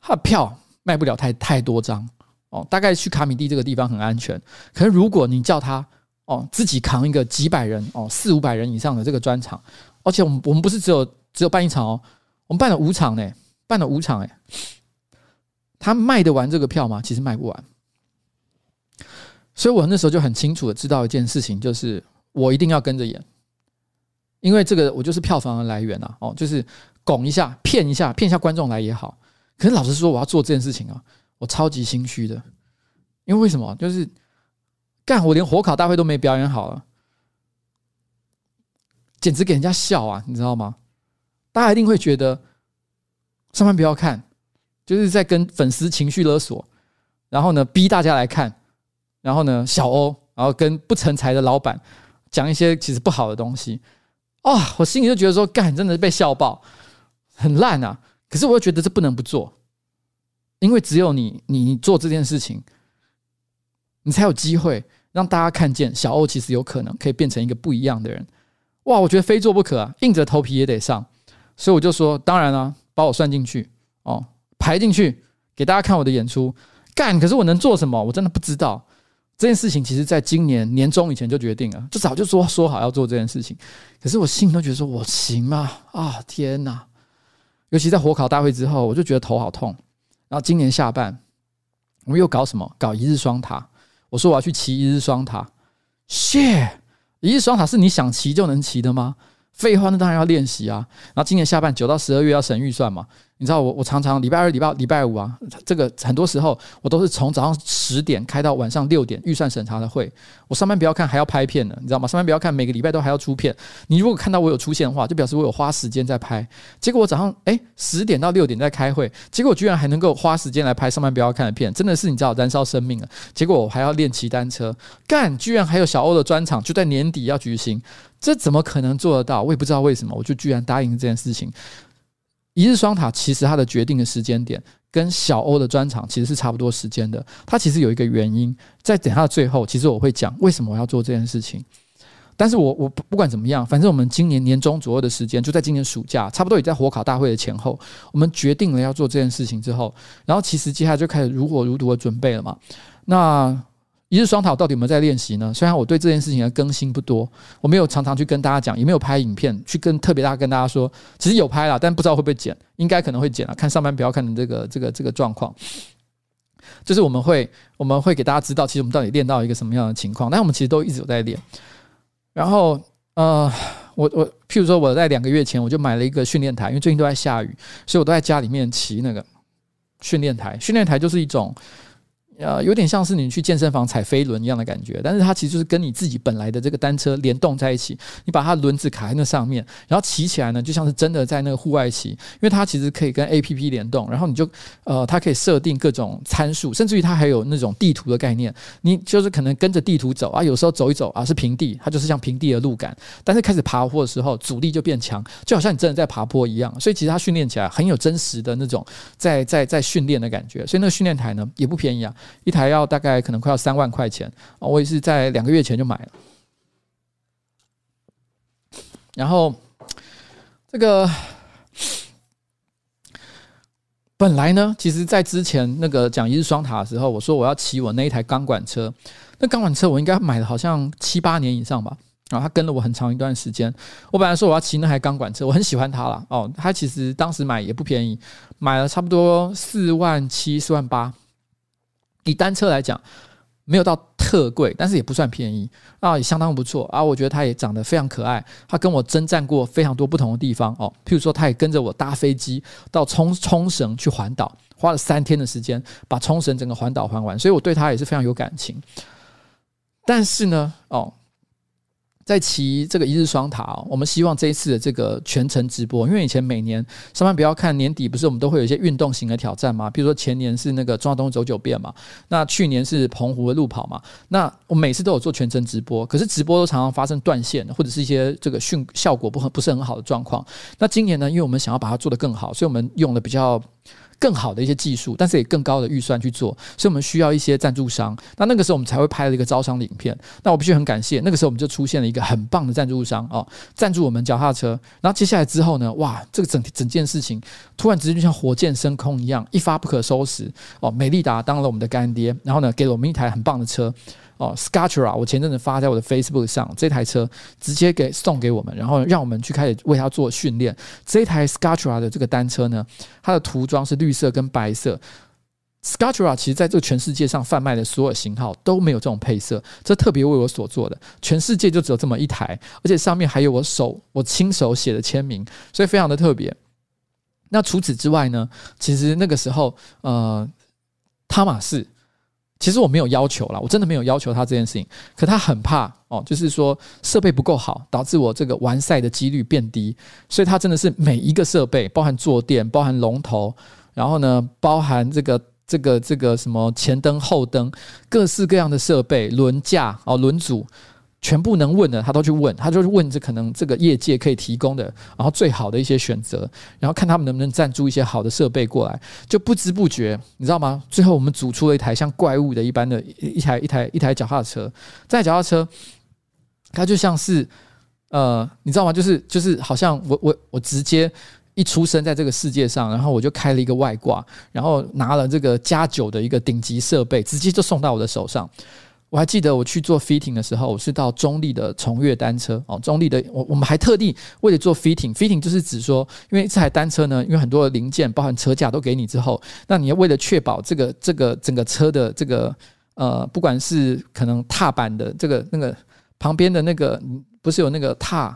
他的票卖不了太太多张哦。大概去卡米蒂这个地方很安全，可是如果你叫他哦自己扛一个几百人哦四五百人以上的这个专场，而且我们我们不是只有只有办一场哦，我们办了五场呢，办了五场哎，他卖得完这个票吗？其实卖不完。所以我那时候就很清楚的知道一件事情，就是我一定要跟着演。因为这个，我就是票房的来源呐，哦，就是拱一下、骗一下、骗一下观众来也好。可是老实说，我要做这件事情啊，我超级心虚的。因为为什么？就是干我连火烤大会都没表演好了，简直给人家笑啊，你知道吗？大家一定会觉得上班不要看，就是在跟粉丝情绪勒索，然后呢逼大家来看，然后呢小欧，然后跟不成才的老板讲一些其实不好的东西。哦，我心里就觉得说，干，真的是被笑爆，很烂啊！可是我又觉得这不能不做，因为只有你，你做这件事情，你才有机会让大家看见小欧其实有可能可以变成一个不一样的人。哇，我觉得非做不可啊，硬着头皮也得上。所以我就说，当然了、把我算进去哦，排进去，给大家看我的演出。干，可是我能做什么？我真的不知道。这件事情其实在今年年中以前就决定了，就早就说说好要做这件事情。可是我心里都觉得说，我行吗？啊，天哪！尤其在火烤大会之后，我就觉得头好痛。然后今年下半，我们又搞什么？搞一日双塔。我说我要去骑一日双塔。shit，一日双塔是你想骑就能骑的吗？废话，那当然要练习啊。然后今年下半九到十二月要省预算嘛。你知道我我常常礼拜二、礼拜礼拜五啊，这个很多时候我都是从早上十点开到晚上六点预算审查的会。我上班不要看，还要拍片呢，你知道吗？上班不要看，每个礼拜都还要出片。你如果看到我有出现的话，就表示我有花时间在拍。结果我早上诶十点到六点在开会，结果居然还能够花时间来拍上班不要看的片，真的是你知道燃烧生命了。结果我还要练骑单车，干居然还有小欧的专场就在年底要举行，这怎么可能做得到？我也不知道为什么，我就居然答应这件事情。一日双塔其实它的决定的时间点跟小欧的专场其实是差不多时间的。它其实有一个原因，在等下的最后，其实我会讲为什么我要做这件事情。但是我我不不管怎么样，反正我们今年年中左右的时间，就在今年暑假，差不多也在火烤大会的前后，我们决定了要做这件事情之后，然后其实接下来就开始如火如荼的准备了嘛。那一日双塔到底有没有在练习呢？虽然我对这件事情的更新不多，我没有常常去跟大家讲，也没有拍影片去跟特别大家跟大家说，其实有拍了，但不知道会不会剪，应该可能会剪了。看上班不要看的这个这个这个状况，就是我们会我们会给大家知道，其实我们到底练到一个什么样的情况。但我们其实都一直有在练。然后呃，我我譬如说我在两个月前我就买了一个训练台，因为最近都在下雨，所以我都在家里面骑那个训练台。训练台就是一种。呃，有点像是你去健身房踩飞轮一样的感觉，但是它其实就是跟你自己本来的这个单车联动在一起。你把它轮子卡在那上面，然后骑起来呢，就像是真的在那个户外骑，因为它其实可以跟 APP 联动，然后你就呃，它可以设定各种参数，甚至于它还有那种地图的概念。你就是可能跟着地图走啊，有时候走一走啊是平地，它就是像平地的路感。但是开始爬坡的时候，阻力就变强，就好像你真的在爬坡一样。所以其实它训练起来很有真实的那种在在在训练的感觉。所以那个训练台呢也不便宜啊。一台要大概可能快要三万块钱，我也是在两个月前就买了。然后这个本来呢，其实在之前那个讲一日双塔的时候，我说我要骑我那一台钢管车，那钢管车我应该买了好像七八年以上吧，然后它跟了我很长一段时间。我本来说我要骑那台钢管车，我很喜欢它了哦，它其实当时买也不便宜，买了差不多四万七、四万八。以单车来讲，没有到特贵，但是也不算便宜啊，也相当不错啊。我觉得它也长得非常可爱，它跟我征战过非常多不同的地方哦。譬如说，它也跟着我搭飞机到冲冲绳去环岛，花了三天的时间把冲绳整个环岛环完，所以我对它也是非常有感情。但是呢，哦。在骑这个一日双塔哦，我们希望这一次的这个全程直播，因为以前每年上班不要看年底，不是我们都会有一些运动型的挑战吗？比如说前年是那个中华东走九遍嘛，那去年是澎湖的路跑嘛，那我每次都有做全程直播，可是直播都常常发生断线或者是一些这个讯效果不很不是很好的状况。那今年呢，因为我们想要把它做得更好，所以我们用的比较。更好的一些技术，但是也更高的预算去做，所以我们需要一些赞助商。那那个时候我们才会拍了一个招商的影片。那我必须很感谢，那个时候我们就出现了一个很棒的赞助商哦，赞助我们脚踏车。然后接下来之后呢，哇，这个整整件事情突然之间就像火箭升空一样，一发不可收拾哦。美利达当了我们的干爹，然后呢，给了我们一台很棒的车。哦，Sculptra，我前阵子发在我的 Facebook 上，这台车直接给送给我们，然后让我们去开始为它做训练。这台 Sculptra 的这个单车呢，它的涂装是绿色跟白色。Sculptra 其实在这个全世界上贩卖的所有型号都没有这种配色，这特别为我所做的，全世界就只有这么一台，而且上面还有我手我亲手写的签名，所以非常的特别。那除此之外呢，其实那个时候，呃，汤玛士。其实我没有要求啦，我真的没有要求他这件事情。可他很怕哦，就是说设备不够好，导致我这个完赛的几率变低。所以他真的是每一个设备，包含坐垫，包含龙头，然后呢，包含这个这个这个什么前灯后灯，各式各样的设备，轮架哦，轮组，全部能问的他都去问，他就是问这可能这个业界可以提供的，然后最好的一些选择，然后看他们能不能赞助一些好的设备过来，就不知不觉，你知道吗？最后我们组出了一台像怪物的一般的一台一台一台脚踏车，这脚踏车，它就像是呃，你知道吗？就是就是好像我我我直接一出生在这个世界上，然后我就开了一个外挂，然后拿了这个加九的一个顶级设备，直接就送到我的手上。我还记得我去做 fitting 的时候，我是到中立的崇越单车哦，中立的我我们还特地为了做 fitting，fitting 就是指说，因为这台单车呢，因为很多的零件，包含车架都给你之后，那你要为了确保这个这个整个车的这个呃，不管是可能踏板的这个那个旁边的那个，不是有那个踏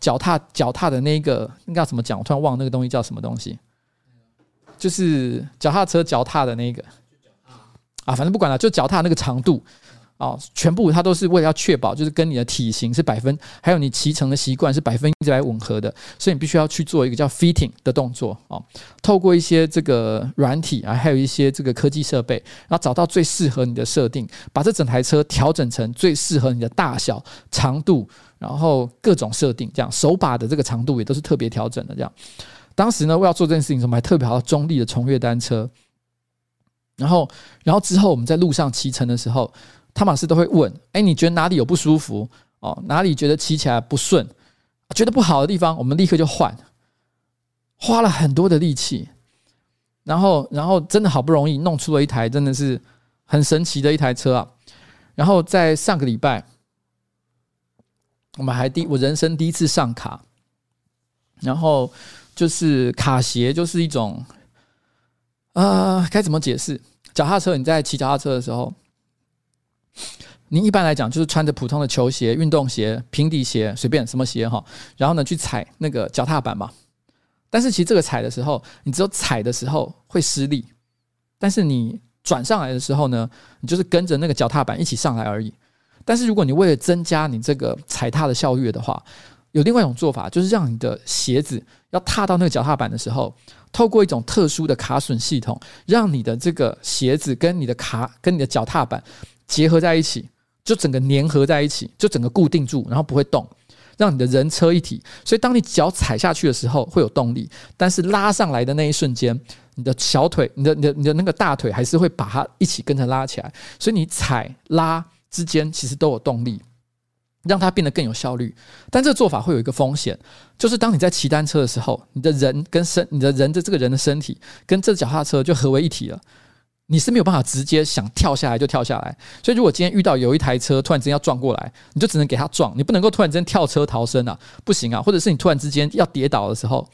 脚踏脚踏的那一个应该怎么讲？我突然忘了那个东西叫什么东西，就是脚踏车脚踏的那个啊，反正不管了，就脚踏那个长度。哦，全部它都是为了要确保，就是跟你的体型是百分，还有你骑乘的习惯是百分之百吻合的，所以你必须要去做一个叫 fitting 的动作哦。透过一些这个软体啊，还有一些这个科技设备，然后找到最适合你的设定，把这整台车调整成最适合你的大小、长度，然后各种设定，这样手把的这个长度也都是特别调整的。这样，当时呢，为了做这件事情，我们还特别跑到中立的崇越单车，然后，然后之后我们在路上骑乘的时候。汤马斯都会问：“哎，你觉得哪里有不舒服？哦，哪里觉得骑起来不顺？觉得不好的地方，我们立刻就换。花了很多的力气，然后，然后真的好不容易弄出了一台真的是很神奇的一台车啊！然后在上个礼拜，我们还第我人生第一次上卡，然后就是卡鞋，就是一种啊、该怎么解释？脚踏车，你在骑脚踏车的时候。”你一般来讲就是穿着普通的球鞋、运动鞋、平底鞋，随便什么鞋哈，然后呢去踩那个脚踏板嘛。但是其实这个踩的时候，你只有踩的时候会施力，但是你转上来的时候呢，你就是跟着那个脚踏板一起上来而已。但是如果你为了增加你这个踩踏的效率的话，有另外一种做法，就是让你的鞋子要踏到那个脚踏板的时候，透过一种特殊的卡榫系统，让你的这个鞋子跟你的卡跟你的脚踏板结合在一起。就整个粘合在一起，就整个固定住，然后不会动，让你的人车一体。所以当你脚踩下去的时候会有动力，但是拉上来的那一瞬间，你的小腿、你的、你的、你的那个大腿还是会把它一起跟着拉起来。所以你踩拉之间其实都有动力，让它变得更有效率。但这个做法会有一个风险，就是当你在骑单车的时候，你的人跟身、你的人的这个人的身体跟这脚踏车就合为一体了。你是没有办法直接想跳下来就跳下来，所以如果今天遇到有一台车突然之间要撞过来，你就只能给他撞，你不能够突然之间跳车逃生啊，不行啊！或者是你突然之间要跌倒的时候，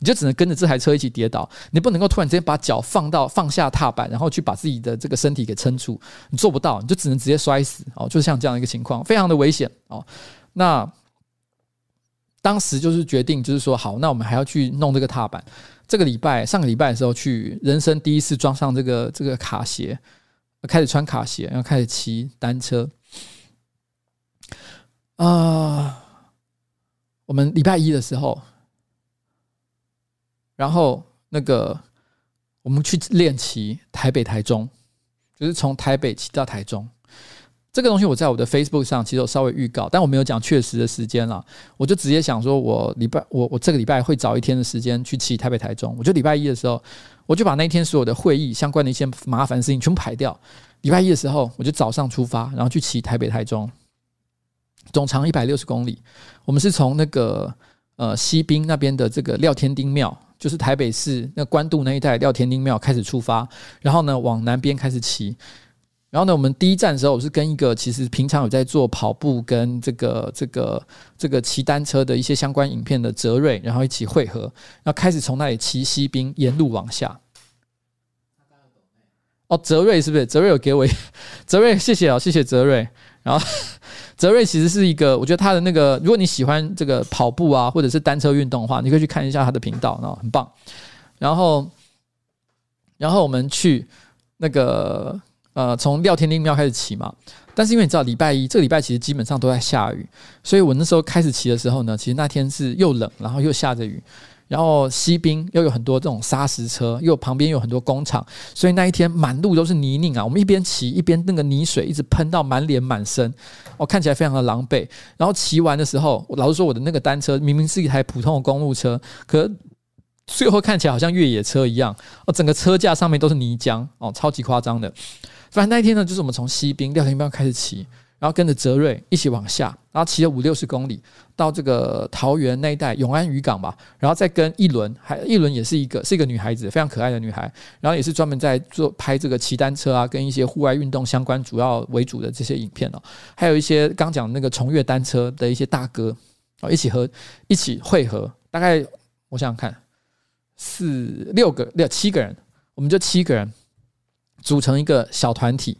你就只能跟着这台车一起跌倒，你不能够突然之间把脚放到放下踏板，然后去把自己的这个身体给撑住，你做不到，你就只能直接摔死哦，就是像这样一个情况，非常的危险哦。那当时就是决定，就是说好，那我们还要去弄这个踏板。这个礼拜，上个礼拜的时候去，人生第一次装上这个这个卡鞋，开始穿卡鞋，然后开始骑单车。啊、我们礼拜一的时候，然后那个我们去练骑台北台中，就是从台北骑到台中。这个东西我在我的 Facebook 上其实有稍微预告，但我没有讲确实的时间了。我就直接想说，我礼拜我我这个礼拜会找一天的时间去骑台北台中。我就礼拜一的时候，我就把那天所有的会议相关的一些麻烦事情全部排掉。礼拜一的时候，我就早上出发，然后去骑台北台中，总长一百六十公里。我们是从那个呃西滨那边的这个廖天丁庙，就是台北市那关渡那一带廖天丁庙开始出发，然后呢往南边开始骑。然后呢，我们第一站的时候，我是跟一个其实平常有在做跑步跟这个这个这个骑单车的一些相关影片的泽瑞，然后一起会合，然后开始从那里骑西滨沿路往下。哦，泽瑞是不是？泽瑞有给我，泽瑞谢谢哦，谢谢泽瑞。然后 泽瑞其实是一个，我觉得他的那个，如果你喜欢这个跑步啊，或者是单车运动的话，你可以去看一下他的频道，然后很棒。然后，然后我们去那个。呃，从廖天丁庙开始骑嘛，但是因为你知道礼拜一这个礼拜其实基本上都在下雨，所以我那时候开始骑的时候呢，其实那天是又冷，然后又下着雨，然后西滨又有很多这种砂石车，又旁边有很多工厂，所以那一天满路都是泥泞啊。我们一边骑一边那个泥水一直喷到满脸满身，哦，看起来非常的狼狈。然后骑完的时候，老实说，我的那个单车明明是一台普通的公路车，可最后看起来好像越野车一样哦，整个车架上面都是泥浆哦，超级夸张的。反正那一天呢，就是我们从西滨廖廷标开始骑。然后跟着泽瑞一起往下，然后骑了五六十公里到这个桃园那一带永安渔港吧，然后再跟一轮，还一轮也是一个是一个女孩子，非常可爱的女孩，然后也是专门在做拍这个骑单车啊，跟一些户外运动相关主要为主的这些影片哦，还有一些刚讲那个重越单车的一些大哥啊，一起和一起汇合，大概我想想看，四六个六七个人，我们就七个人组成一个小团体。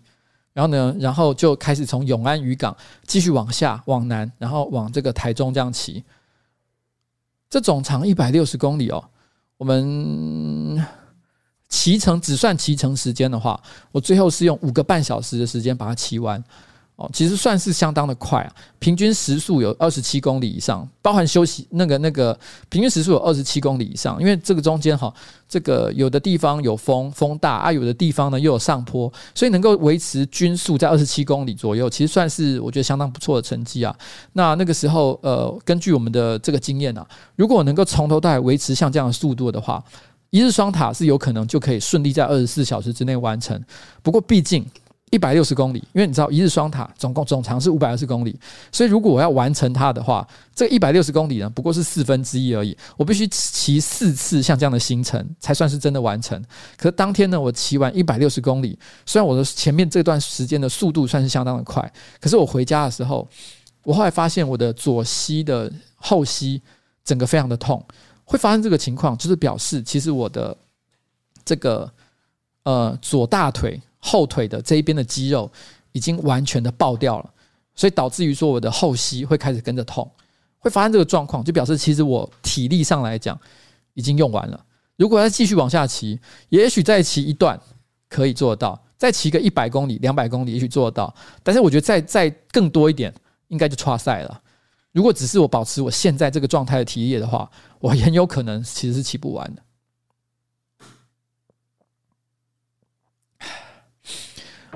然后呢，然后就开始从永安渔港继续往下往南，然后往这个台中这样骑。这总长一百六十公里哦，我们骑程只算骑程时间的话，我最后是用五个半小时的时间把它骑完。哦，其实算是相当的快啊，平均时速有二十七公里以上，包含休息那个那个平均时速有二十七公里以上。因为这个中间哈，这个有的地方有风风大啊，有的地方呢又有上坡，所以能够维持均速在二十七公里左右，其实算是我觉得相当不错的成绩啊。那那个时候呃，根据我们的这个经验啊，如果能够从头到尾维持像这样的速度的话，一日双塔是有可能就可以顺利在二十四小时之内完成。不过毕竟。一百六十公里，因为你知道一日双塔总共总长是五百二十公里，所以如果我要完成它的话，这一百六十公里呢不过是四分之一而已。我必须骑四次像这样的行程才算是真的完成。可是当天呢，我骑完一百六十公里，虽然我的前面这段时间的速度算是相当的快，可是我回家的时候，我后来发现我的左膝的后膝整个非常的痛。会发生这个情况，就是表示其实我的这个呃左大腿。后腿的这一边的肌肉已经完全的爆掉了，所以导致于说我的后膝会开始跟着痛，会发生这个状况，就表示其实我体力上来讲已经用完了。如果要继续往下骑，也许再骑一段可以做到，再骑个一百公里、两百公里也许做得到，但是我觉得再再更多一点，应该就差赛了。如果只是我保持我现在这个状态的体力的话，我很有可能其实是骑不完的。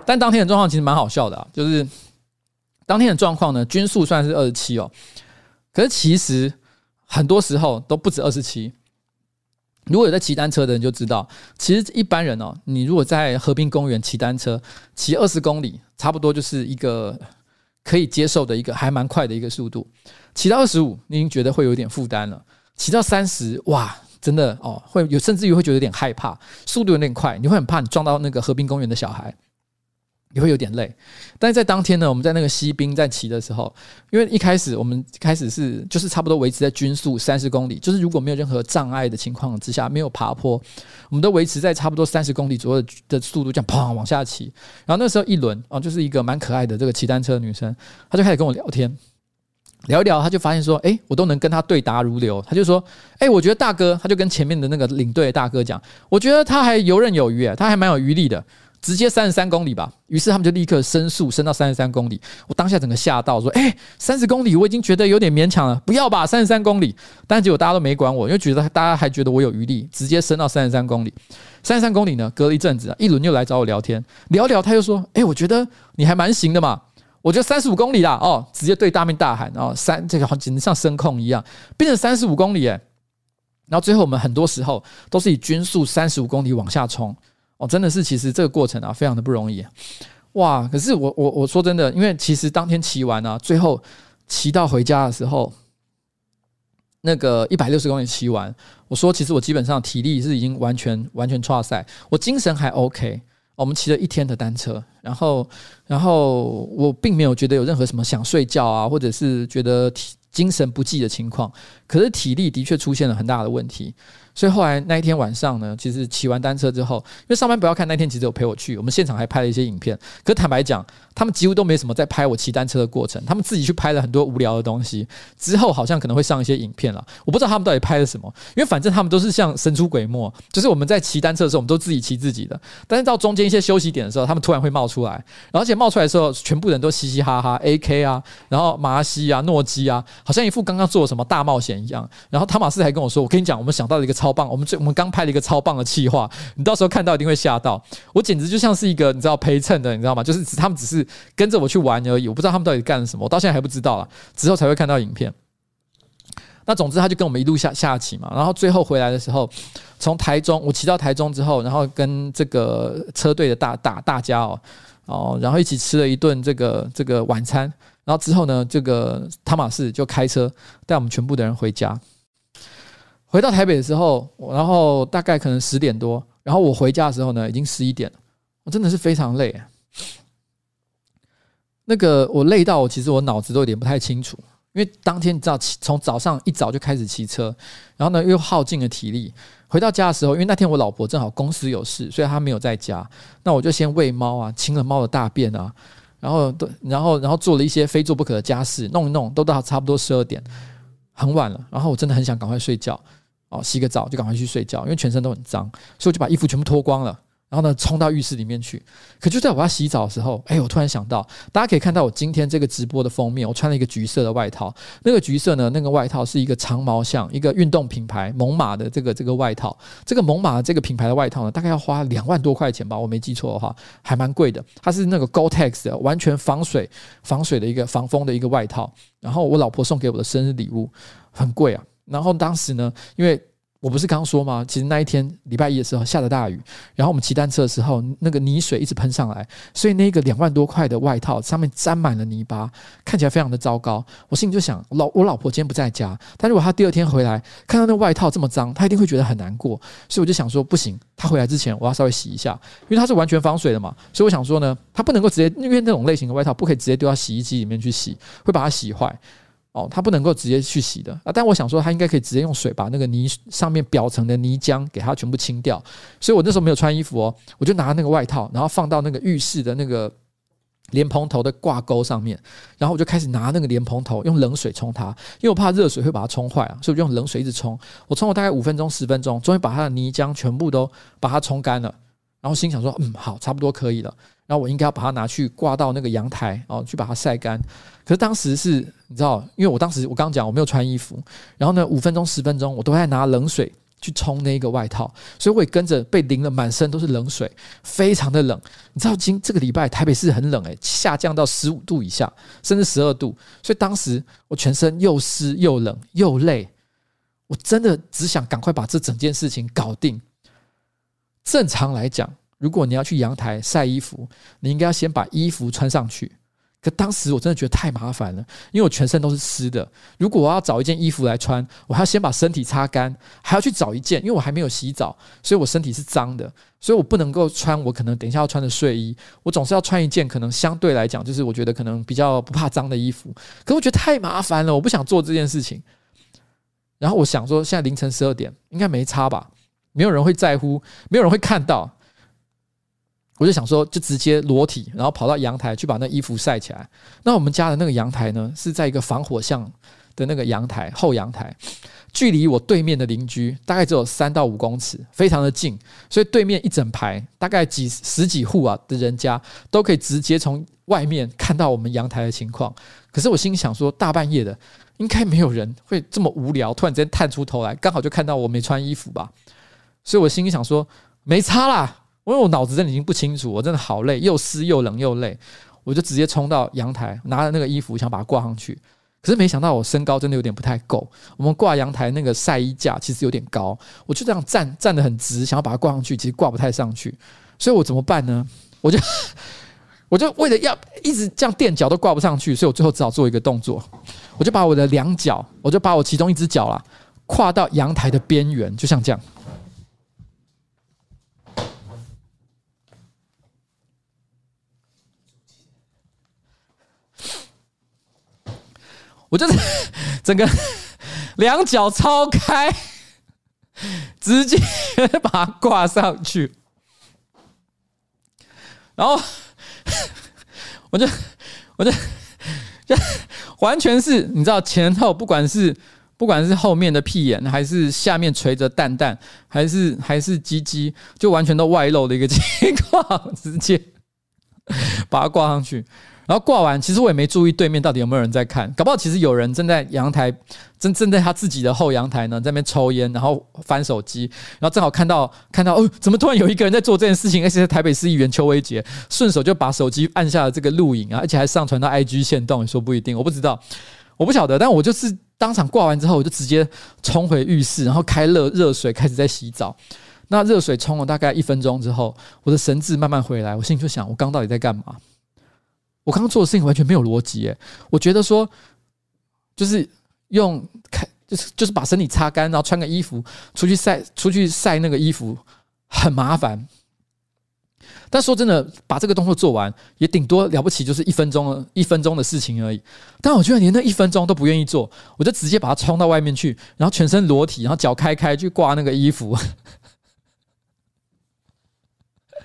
但当天的状况其实蛮好笑的啊，就是当天的状况呢，均速算是二十七哦，可是其实很多时候都不止二十七。如果有在骑单车的人就知道，其实一般人哦，你如果在河滨公园骑单车，骑二十公里，差不多就是一个可以接受的一个还蛮快的一个速度。骑到二十五，你已经觉得会有点负担了；骑到三十，哇，真的哦，会有甚至于会觉得有点害怕，速度有点快，你会很怕你撞到那个河滨公园的小孩。也会有点累，但是在当天呢，我们在那个西兵在骑的时候，因为一开始我们开始是就是差不多维持在均速三十公里，就是如果没有任何障碍的情况之下，没有爬坡，我们都维持在差不多三十公里左右的速度，这样砰往下骑。然后那时候一轮哦，就是一个蛮可爱的这个骑单车的女生，她就开始跟我聊天，聊一聊，她就发现说，哎，我都能跟她对答如流。她就说，哎，我觉得大哥，她就跟前面的那个领队的大哥讲，我觉得他还游刃有余，他还蛮有余力的。直接三十三公里吧，于是他们就立刻升速，升到三十三公里。我当下整个吓到，说：“哎，三十公里，我已经觉得有点勉强了，不要吧，三十三公里。”但结果大家都没管我，因为觉得大家还觉得我有余力，直接升到三十三公里。三十三公里呢，隔了一阵子，一轮又来找我聊天，聊聊他又说：“哎，我觉得你还蛮行的嘛，我觉得三十五公里啦，哦，直接对大面大喊，哦，三这个好简直像声控一样，变成三十五公里哎。然后最后我们很多时候都是以均速三十五公里往下冲。”哦，真的是，其实这个过程啊，非常的不容易，哇！可是我我我说真的，因为其实当天骑完啊，最后骑到回家的时候，那个一百六十公里骑完，我说其实我基本上体力是已经完全完全剉赛，我精神还 OK。我们骑了一天的单车，然后然后我并没有觉得有任何什么想睡觉啊，或者是觉得体精神不济的情况，可是体力的确出现了很大的问题。所以后来那一天晚上呢，其实骑完单车之后，因为上班不要看那天其实有陪我去，我们现场还拍了一些影片。可坦白讲，他们几乎都没什么在拍我骑单车的过程，他们自己去拍了很多无聊的东西。之后好像可能会上一些影片了，我不知道他们到底拍了什么。因为反正他们都是像神出鬼没，就是我们在骑单车的时候，我们都自己骑自己的。但是到中间一些休息点的时候，他们突然会冒出来，而且冒出来的时候，全部人都嘻嘻哈哈，AK 啊，然后麻西啊、诺基啊，好像一副刚刚做了什么大冒险一样。然后汤马斯还跟我说：“我跟你讲，我们想到了一个超棒，我们最我们刚拍了一个超棒的企划，你到时候看到一定会吓到。我简直就像是一个你知道陪衬的，你知道吗？就是他们只是跟着我去玩而已，我不知道他们到底干了什么，我到现在还不知道了，之后才会看到影片。那总之他就跟我们一路下下棋嘛，然后最后回来的时候，从台中我骑到台中之后，然后跟这个车队的大大大家哦。”哦，然后一起吃了一顿这个这个晚餐，然后之后呢，这个汤马士就开车带我们全部的人回家。回到台北的时候，然后大概可能十点多，然后我回家的时候呢，已经十一点了，我真的是非常累。那个我累到我其实我脑子都有点不太清楚，因为当天你知道，从早上一早就开始骑车，然后呢又耗尽了体力。回到家的时候，因为那天我老婆正好公司有事，所以她没有在家。那我就先喂猫啊，清了猫的大便啊，然后对，然后，然后做了一些非做不可的家事，弄一弄，都到差不多十二点，很晚了。然后我真的很想赶快睡觉，哦，洗个澡就赶快去睡觉，因为全身都很脏，所以我就把衣服全部脱光了。然后呢，冲到浴室里面去。可就在我要洗澡的时候，哎，我突然想到，大家可以看到我今天这个直播的封面，我穿了一个橘色的外套。那个橘色呢，那个外套是一个长毛像，一个运动品牌猛犸的这个这个外套。这个猛犸这个品牌的外套呢，大概要花两万多块钱吧，我没记错的话，还蛮贵的。它是那个 Gore-Tex 的，完全防水、防水的一个防风的一个外套。然后我老婆送给我的生日礼物，很贵啊。然后当时呢，因为我不是刚说吗？其实那一天礼拜一的时候下了大雨，然后我们骑单车的时候，那个泥水一直喷上来，所以那个两万多块的外套上面沾满了泥巴，看起来非常的糟糕。我心里就想，老我老婆今天不在家，但如果她第二天回来看到那外套这么脏，她一定会觉得很难过。所以我就想说，不行，她回来之前我要稍微洗一下，因为它是完全防水的嘛。所以我想说呢，她不能够直接，因为那种类型的外套不可以直接丢到洗衣机里面去洗，会把它洗坏。哦，它不能够直接去洗的啊！但我想说，它应该可以直接用水把那个泥上面表层的泥浆给它全部清掉。所以我那时候没有穿衣服哦，我就拿那个外套，然后放到那个浴室的那个莲蓬头的挂钩上面，然后我就开始拿那个莲蓬头用冷水冲它，因为我怕热水会把它冲坏啊，所以我就用冷水一直冲。我冲了大概五分钟、十分钟，终于把它的泥浆全部都把它冲干了。然后心想说，嗯，好，差不多可以了。然后我应该要把它拿去挂到那个阳台哦，去把它晒干。可是当时是，你知道，因为我当时我刚讲我没有穿衣服，然后呢，五分钟十分钟我都在拿冷水去冲那个外套，所以我也跟着被淋了满身都是冷水，非常的冷。你知道今这个礼拜台北市很冷诶，下降到十五度以下，甚至十二度。所以当时我全身又湿又冷又累，我真的只想赶快把这整件事情搞定。正常来讲。如果你要去阳台晒衣服，你应该要先把衣服穿上去。可当时我真的觉得太麻烦了，因为我全身都是湿的。如果我要找一件衣服来穿，我还要先把身体擦干，还要去找一件，因为我还没有洗澡，所以我身体是脏的，所以我不能够穿我可能等一下要穿的睡衣。我总是要穿一件可能相对来讲，就是我觉得可能比较不怕脏的衣服。可我觉得太麻烦了，我不想做这件事情。然后我想说，现在凌晨十二点，应该没差吧？没有人会在乎，没有人会看到。我就想说，就直接裸体，然后跑到阳台去把那衣服晒起来。那我们家的那个阳台呢，是在一个防火巷的那个阳台后阳台，距离我对面的邻居大概只有三到五公尺，非常的近。所以对面一整排大概几十几户啊的人家，都可以直接从外面看到我们阳台的情况。可是我心里想说，大半夜的，应该没有人会这么无聊，突然之间探出头来，刚好就看到我没穿衣服吧。所以我心里想说，没差啦。因为我脑子真的已经不清楚，我真的好累，又湿又冷又累，我就直接冲到阳台，拿着那个衣服想把它挂上去。可是没想到我身高真的有点不太够，我们挂阳台那个晒衣架其实有点高，我就这样站站得很直，想要把它挂上去，其实挂不太上去。所以我怎么办呢？我就 我就为了要一直这样垫脚都挂不上去，所以我最后只好做一个动作，我就把我的两脚，我就把我其中一只脚啦跨到阳台的边缘，就像这样。我就是 整个两脚超开，直接把它挂上去，然后我就我就就完全是你知道前后不管是不管是后面的屁眼还是下面垂着蛋蛋还是还是鸡鸡，就完全都外露的一个 情况，直接把它挂上去。然后挂完，其实我也没注意对面到底有没有人在看，搞不好其实有人正在阳台，正正在他自己的后阳台呢，在那边抽烟，然后翻手机，然后正好看到看到哦，怎么突然有一个人在做这件事情？而且是台北市议员邱威杰，顺手就把手机按下了这个录影啊，而且还上传到 IG 限动，说不一定，我不知道，我不晓得，但我就是当场挂完之后，我就直接冲回浴室，然后开热热水开始在洗澡。那热水冲了大概一分钟之后，我的神智慢慢回来，我心里就想，我刚到底在干嘛？我刚刚做的事情完全没有逻辑诶，我觉得说，就是用开，就是就是把身体擦干，然后穿个衣服出去晒，出去晒那个衣服很麻烦。但说真的，把这个动作做完也顶多了不起，就是一分钟，一分钟的事情而已。但我居然连那一分钟都不愿意做，我就直接把它冲到外面去，然后全身裸体，然后脚开开去挂那个衣服。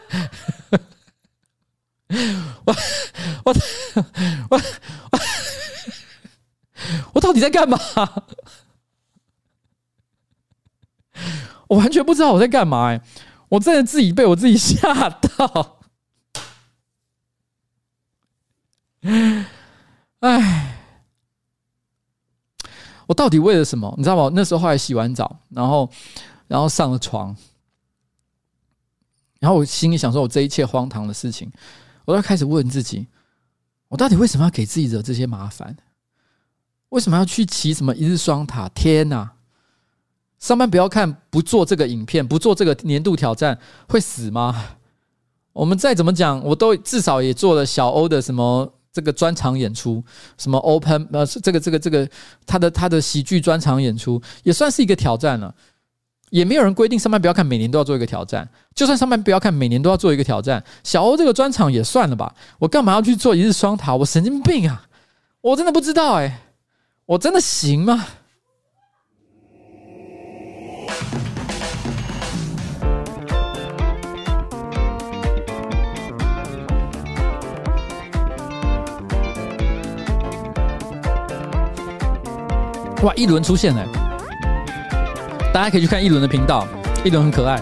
我我我我到底在干嘛？我完全不知道我在干嘛哎！我真的自己被我自己吓到。哎，我到底为了什么？你知道吗？那时候后来洗完澡，然后然后上了床，然后我心里想说：我这一切荒唐的事情。我要开始问自己：我到底为什么要给自己惹这些麻烦？为什么要去骑什么一日双塔？天哪！上班不要看，不做这个影片，不做这个年度挑战，会死吗？我们再怎么讲，我都至少也做了小欧的什么这个专场演出，什么 open 呃，这个这个这个他的他的喜剧专场演出，也算是一个挑战了。也没有人规定上班不要看，每年都要做一个挑战。就算上班不要看，每年都要做一个挑战。小欧这个专场也算了吧，我干嘛要去做一日双塔？我神经病啊！我真的不知道哎、我真的行吗？哇，一轮出现了、大家可以去看一轮的频道，一轮很可爱。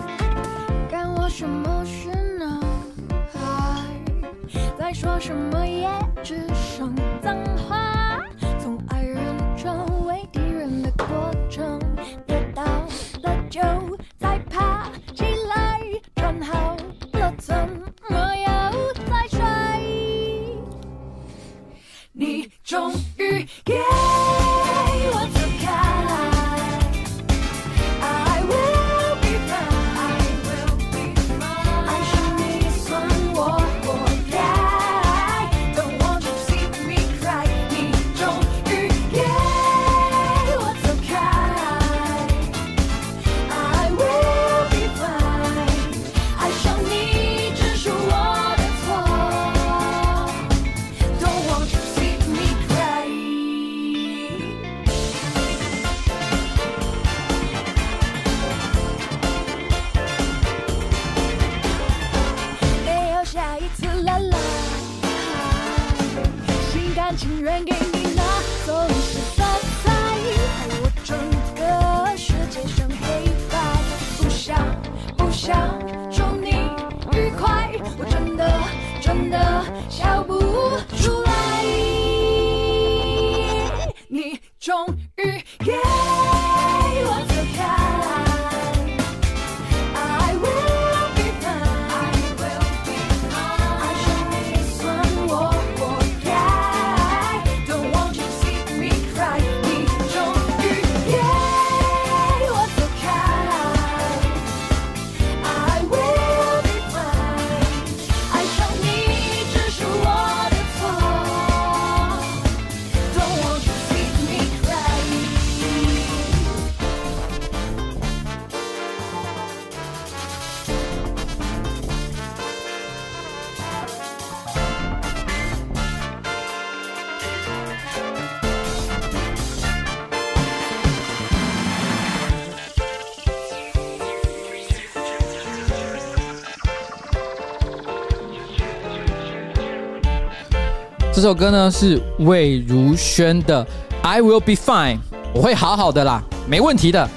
这首歌呢是魏如萱的《I Will Be Fine》，我会好好的啦，没问题的。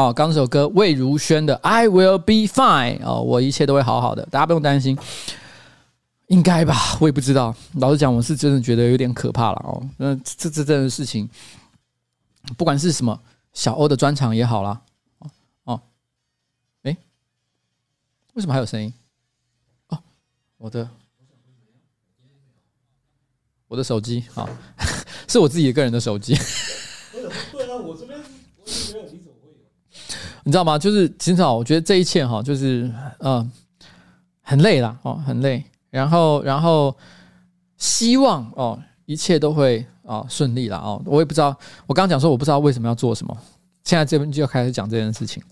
哦，刚这首歌魏如萱的《I Will Be Fine》哦，我一切都会好好的，大家不用担心。应该吧，我也不知道。老实讲，我是真的觉得有点可怕了哦。那这这这的事情，不管是什么小欧的专场也好啦。哦哦，哎，为什么还有声音？哦，我的我的手机啊，是我自己个人的手机。对啊，我这边我也没有，你怎么会有？你知道吗？就是其实我觉得这一切哈，就是嗯，很累啦哦，很累。然后，然后希望哦，一切都会哦顺利了哦。我也不知道，我刚讲说我不知道为什么要做什么，现在这边就要开始讲这件事情。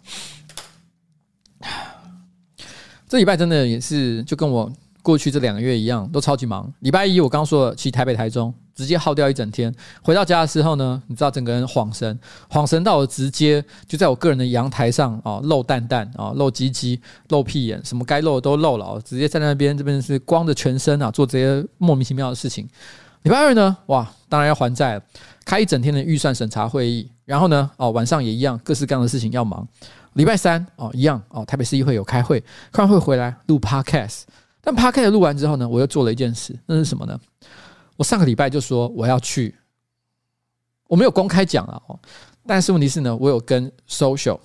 这礼拜真的也是就跟我过去这两个月一样，都超级忙。礼拜一我刚说了，去台北、台中。直接耗掉一整天，回到家的时候呢，你知道整个人恍神，恍神到我直接就在我个人的阳台上啊，露蛋蛋啊，露鸡鸡，露屁眼，什么该露的都露了，直接在那边这边是光着全身啊，做这些莫名其妙的事情。礼拜二呢，哇，当然要还债了，开一整天的预算审查会议，然后呢，哦，晚上也一样，各式各样的事情要忙。礼拜三哦，一样哦，台北市议会有开会，开完会回来录 Podcast，但 Podcast 录完之后呢，我又做了一件事，那是什么呢？我上个礼拜就说我要去，我没有公开讲了哦，但是问题是呢，我有跟 social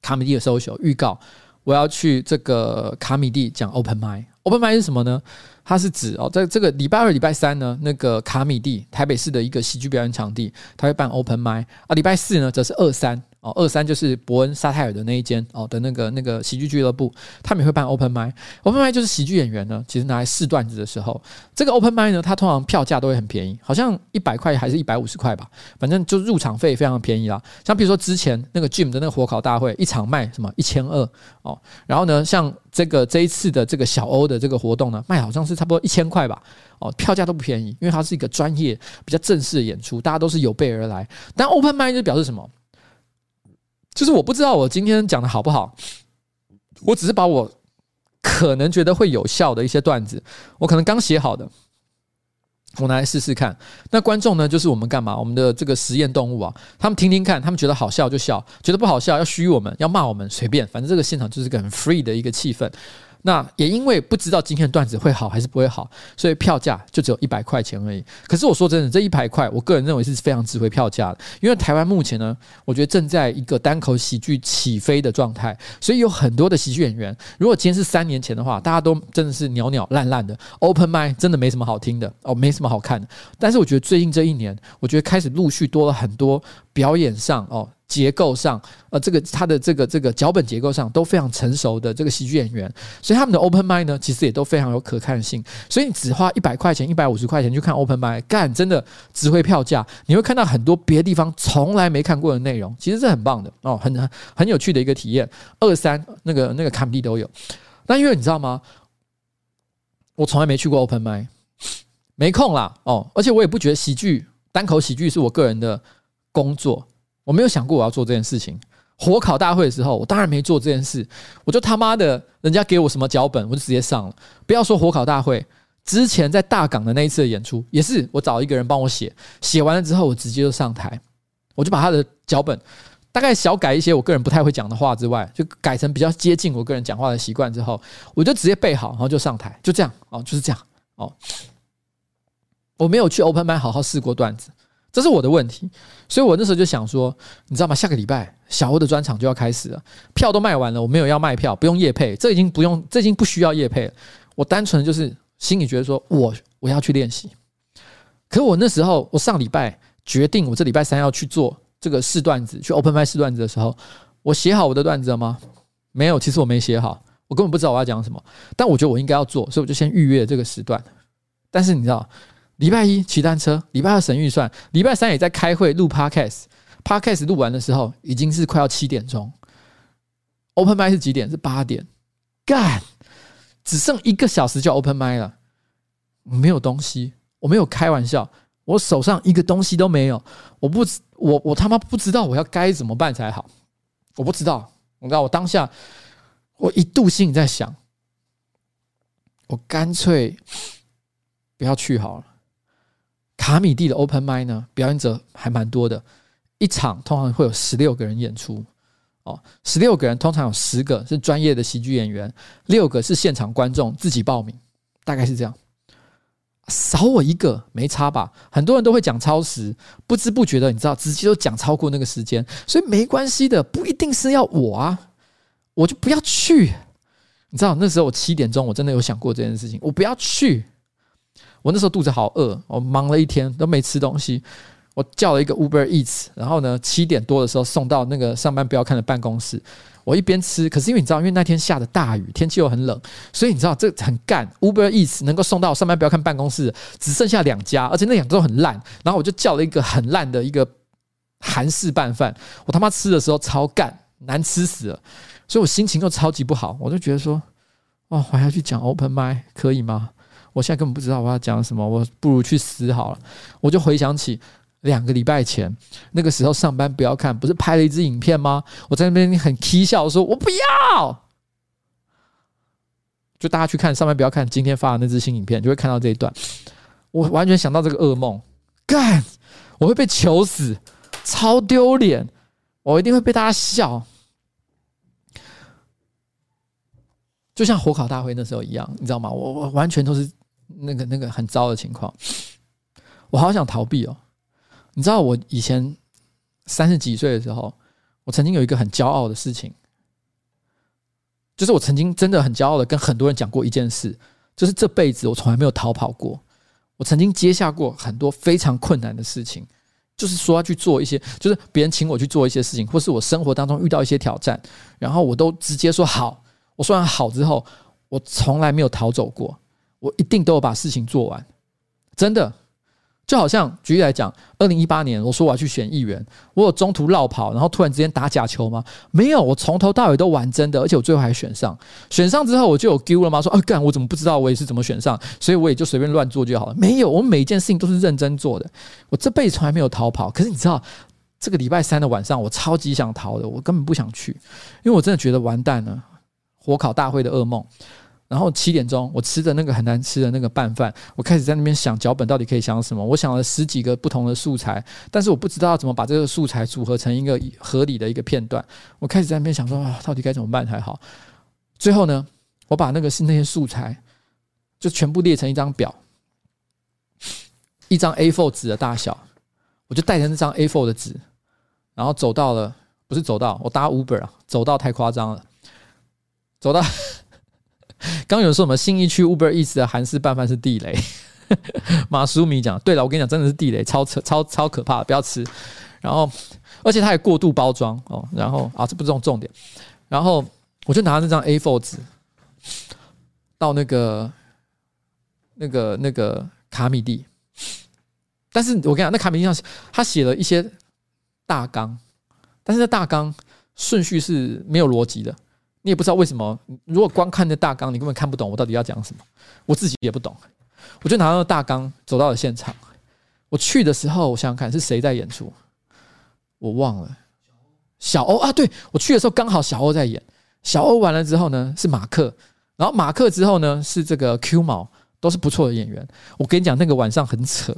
卡米蒂的 social 预告，我要去这个卡米蒂讲 open mic。open mic 是什么呢？它是指哦，在这个礼拜二、礼拜三呢，那个卡米蒂台北市的一个喜剧表演场地，它会办 open mic 啊。礼拜四呢，则是二三。哦，二三就是伯恩沙泰尔的那一间哦的那个那个喜剧俱乐部，他们也会办 open mic，open mic 就是喜剧演员呢，其实拿来试段子的时候，这个 open mic 呢，它通常票价都会很便宜，好像一百块还是一百五十块吧，反正就入场费非常便宜啦。像比如说之前那个 Jim 的那个火烤大会，一场卖什么一千二哦，然后呢，像这个这一次的这个小欧的这个活动呢，卖好像是差不多一千块吧，哦，票价都不便宜，因为它是一个专业比较正式的演出，大家都是有备而来。但 open mic 就表示什么？就是我不知道我今天讲的好不好，我只是把我可能觉得会有效的一些段子，我可能刚写好的，我拿来试试看。那观众呢，就是我们干嘛？我们的这个实验动物啊，他们听听看，他们觉得好笑就笑，觉得不好笑要虚我们，要骂我们随便，反正这个现场就是个很 free 的一个气氛。那也因为不知道今天的段子会好还是不会好，所以票价就只有一百块钱而已。可是我说真的，这一百块，我个人认为是非常值回票价的。因为台湾目前呢，我觉得正在一个单口喜剧起飞的状态，所以有很多的喜剧演员。如果今天是三年前的话，大家都真的是鸟鸟烂烂的，open mic 真的没什么好听的哦，没什么好看的。但是我觉得最近这一年，我觉得开始陆续多了很多表演上哦。结构上，呃，这个他的这个这个脚本结构上都非常成熟的这个喜剧演员，所以他们的 open mic 呢，其实也都非常有可看性。所以你只花一百块钱、一百五十块钱去看 open mic，干真的值回票价。你会看到很多别的地方从来没看过的内容，其实是很棒的哦，很很有趣的一个体验。二三那个那个卡米地都有，那因为你知道吗？我从来没去过 open mic，没空啦哦，而且我也不觉得喜剧单口喜剧是我个人的工作。我没有想过我要做这件事情。火烤大会的时候，我当然没做这件事。我就他妈的，人家给我什么脚本，我就直接上了。不要说火烤大会，之前在大港的那一次的演出，也是我找一个人帮我写，写完了之后，我直接就上台，我就把他的脚本大概小改一些我个人不太会讲的话之外，就改成比较接近我个人讲话的习惯之后，我就直接背好，然后就上台，就这样哦，就是这样哦。我没有去 Open mic 好好试过段子。这是我的问题，所以我那时候就想说，你知道吗？下个礼拜小欧的专场就要开始了，票都卖完了，我没有要卖票，不用夜配，这已经不用，这已经不需要夜配了。我单纯就是心里觉得说，我我要去练习。可我那时候，我上礼拜决定，我这礼拜三要去做这个试段子，去 open mic 试段子的时候，我写好我的段子了吗？没有，其实我没写好，我根本不知道我要讲什么。但我觉得我应该要做，所以我就先预约这个时段。但是你知道？礼拜一骑单车，礼拜二省预算，礼拜三也在开会录 podcast。podcast 录完的时候已经是快要七点钟。open mic 是几点？是八点。干，只剩一个小时就 open mic 了。没有东西，我没有开玩笑，我手上一个东西都没有。我不，我我他妈不知道我要该怎么办才好。我不知道，我知道我当下，我一度心里在想，我干脆不要去好了。卡米蒂的 open mic 呢，表演者还蛮多的，一场通常会有十六个人演出，哦，十六个人通常有十个是专业的喜剧演员，六个是现场观众自己报名，大概是这样。少我一个没差吧？很多人都会讲超时，不知不觉的，你知道，直接都讲超过那个时间，所以没关系的，不一定是要我啊，我就不要去。你知道那时候我七点钟，我真的有想过这件事情，我不要去。我那时候肚子好饿，我忙了一天都没吃东西，我叫了一个 Uber Eats，然后呢七点多的时候送到那个上班不要看的办公室。我一边吃，可是因为你知道，因为那天下的大雨，天气又很冷，所以你知道这很干。Uber Eats 能够送到上班不要看办公室，只剩下两家，而且那两家都很烂。然后我就叫了一个很烂的一个韩式拌饭，我他妈吃的时候超干，难吃死了，所以我心情又超级不好。我就觉得说，哦，我还要去讲 Open m i 可以吗？我现在根本不知道我要讲什么，我不如去死好了。我就回想起。两个礼拜前，那个时候上班不要看，不是拍了一支影片吗？我在那边很起笑说：“我不要。”就大家去看上班不要看今天发的那支新影片，就会看到这一段。我完全想到这个噩梦，干！我会被求死，超丢脸，我一定会被大家笑，就像火烤大会那时候一样，你知道吗？我我完全都是那个那个很糟的情况，我好想逃避哦。你知道我以前三十几岁的时候，我曾经有一个很骄傲的事情，就是我曾经真的很骄傲的跟很多人讲过一件事，就是这辈子我从来没有逃跑过。我曾经接下过很多非常困难的事情，就是说要去做一些，就是别人请我去做一些事情，或是我生活当中遇到一些挑战，然后我都直接说好。我说完好之后，我从来没有逃走过，我一定都有把事情做完，真的。就好像举例来讲，二零一八年我说我要去选议员，我有中途绕跑，然后突然之间打假球吗？没有，我从头到尾都玩真的，而且我最后还选上。选上之后我就有丢了吗？说啊干，我怎么不知道我也是怎么选上？所以我也就随便乱做就好了。没有，我每一件事情都是认真做的。我这辈子从来没有逃跑。可是你知道，这个礼拜三的晚上，我超级想逃的，我根本不想去，因为我真的觉得完蛋了，火烤大会的噩梦。然后七点钟，我吃的那个很难吃的那个拌饭，我开始在那边想脚本到底可以想什么。我想了十几个不同的素材，但是我不知道要怎么把这个素材组合成一个合理的一个片段。我开始在那边想说啊，到底该怎么办才好？最后呢，我把那个是那些素材就全部列成一张表，一张 A4 纸的大小，我就带着那张 A4 的纸，然后走到了，不是走到，我搭 Uber 啊，走到太夸张了，走到。刚有人说什么新义区 Uber Eats 的韩式拌饭是地雷，马苏米讲，对了，我跟你讲，真的是地雷，超扯，超超可怕，不要吃。然后，而且它还过度包装哦。然后啊，这不是重重点。然后我就拿那张 A4 纸到那个那个那个卡米地，但是我跟你讲，那卡米地上他写了一些大纲，但是那大纲顺序是没有逻辑的。你也不知道为什么，如果光看那大纲，你根本看不懂我到底要讲什么。我自己也不懂，我就拿到大纲走到了现场。我去的时候，我想想看是谁在演出，我忘了。小欧啊，对，我去的时候刚好小欧在演。小欧完了之后呢，是马克，然后马克之后呢是这个 Q 毛，都是不错的演员。我跟你讲，那个晚上很扯。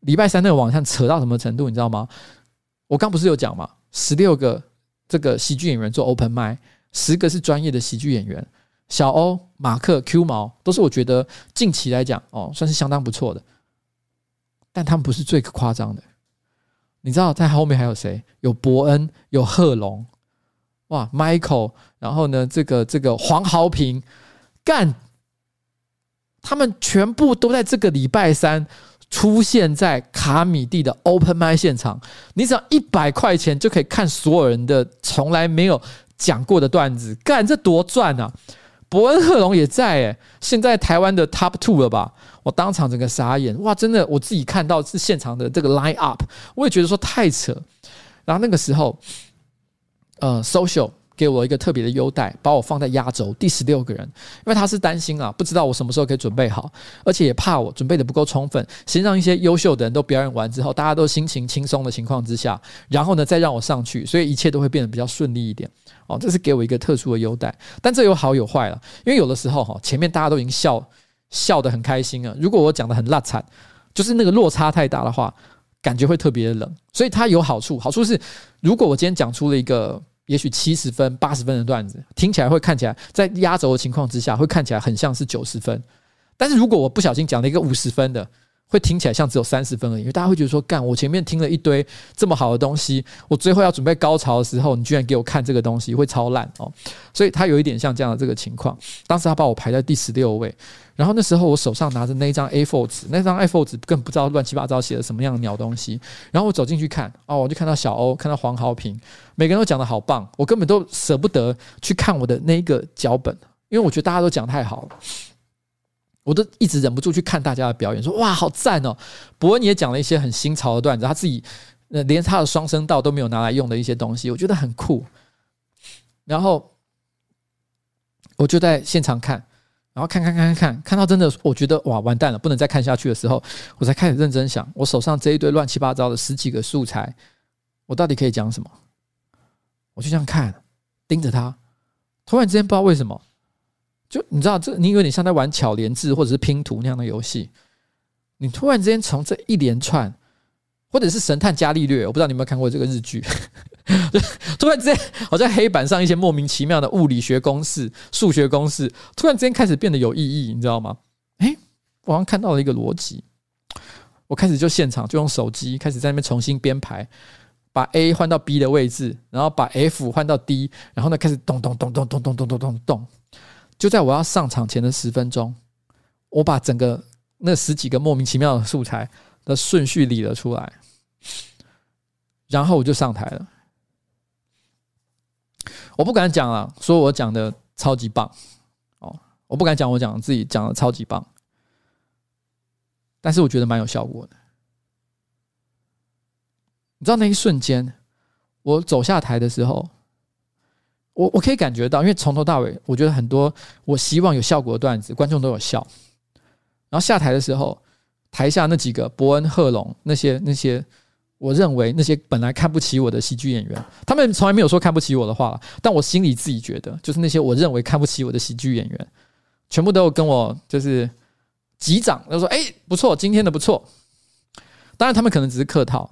礼拜三那个晚上扯到什么程度，你知道吗？我刚不是有讲吗？十六个。这个喜剧演员做 open mic，十个是专业的喜剧演员，小欧、马克、Q 毛都是我觉得近期来讲哦，算是相当不错的，但他们不是最夸张的。你知道在后面还有谁？有伯恩，有贺龙，哇，Michael，然后呢，这个这个黄豪平，干，他们全部都在这个礼拜三。出现在卡米蒂的 Open mic 现场，你只要一百块钱就可以看所有人的从来没有讲过的段子，干，这多赚啊！伯恩贺龙也在诶，现在台湾的 Top Two 了吧？我当场整个傻眼，哇，真的，我自己看到是现场的这个 Line Up，我也觉得说太扯。然后那个时候，呃，Social。给我一个特别的优待，把我放在压轴第十六个人，因为他是担心啊，不知道我什么时候可以准备好，而且也怕我准备的不够充分，先让一些优秀的人都表演完之后，大家都心情轻松的情况之下，然后呢再让我上去，所以一切都会变得比较顺利一点。哦，这是给我一个特殊的优待，但这有好有坏了，因为有的时候哈，前面大家都已经笑笑得很开心了，如果我讲得很烂惨，就是那个落差太大的话，感觉会特别冷。所以它有好处，好处是如果我今天讲出了一个也许七十分、八十分的段子，听起来会看起来在压轴的情况之下，会看起来很像是九十分。但是如果我不小心讲了一个五十分的，会听起来像只有三十分而已，因为大家会觉得说，干，我前面听了一堆这么好的东西，我最后要准备高潮的时候，你居然给我看这个东西，会超烂哦。所以他有一点像这样的这个情况。当时他把我排在第十六位，然后那时候我手上拿着那张 A4 纸，那张 A4 纸更不知道乱七八糟写了什么样的鸟东西。然后我走进去看，哦，我就看到小欧，看到黄豪平，每个人都讲得好棒，我根本都舍不得去看我的那一个脚本，因为我觉得大家都讲太好了。我都一直忍不住去看大家的表演，说哇，好赞哦！博恩也讲了一些很新潮的段子，他自己呃连他的双声道都没有拿来用的一些东西，我觉得很酷。然后我就在现场看，然后看看看看看，看到真的我觉得哇完蛋了，不能再看下去的时候，我才开始认真想，我手上这一堆乱七八糟的十几个素材，我到底可以讲什么？我就这样看，盯着他，突然之间不知道为什么。就你知道，这你有点像在玩巧连智或者是拼图那样的游戏。你突然之间从这一连串，或者是神探伽利略，我不知道你有没有看过这个日剧。突然之间，好像黑板上一些莫名其妙的物理学公式、数学公式，突然之间开始变得有意义，你知道吗？诶，我好像看到了一个逻辑。我开始就现场就用手机开始在那边重新编排，把 A 换到 B 的位置，然后把 F 换到 D，然后呢开始咚咚咚咚咚咚咚咚咚咚。就在我要上场前的十分钟，我把整个那十几个莫名其妙的素材的顺序理了出来，然后我就上台了。我不敢讲了，说我讲的超级棒哦，我不敢讲我讲自己讲的超级棒，但是我觉得蛮有效果的。你知道那一瞬间，我走下台的时候。我我可以感觉到，因为从头到尾，我觉得很多我希望有效果的段子，观众都有笑。然后下台的时候，台下那几个伯恩、贺龙那些那些，我认为那些本来看不起我的喜剧演员，他们从来没有说看不起我的话，但我心里自己觉得，就是那些我认为看不起我的喜剧演员，全部都有跟我就是击掌，就说：“哎，不错，今天的不错。”当然，他们可能只是客套。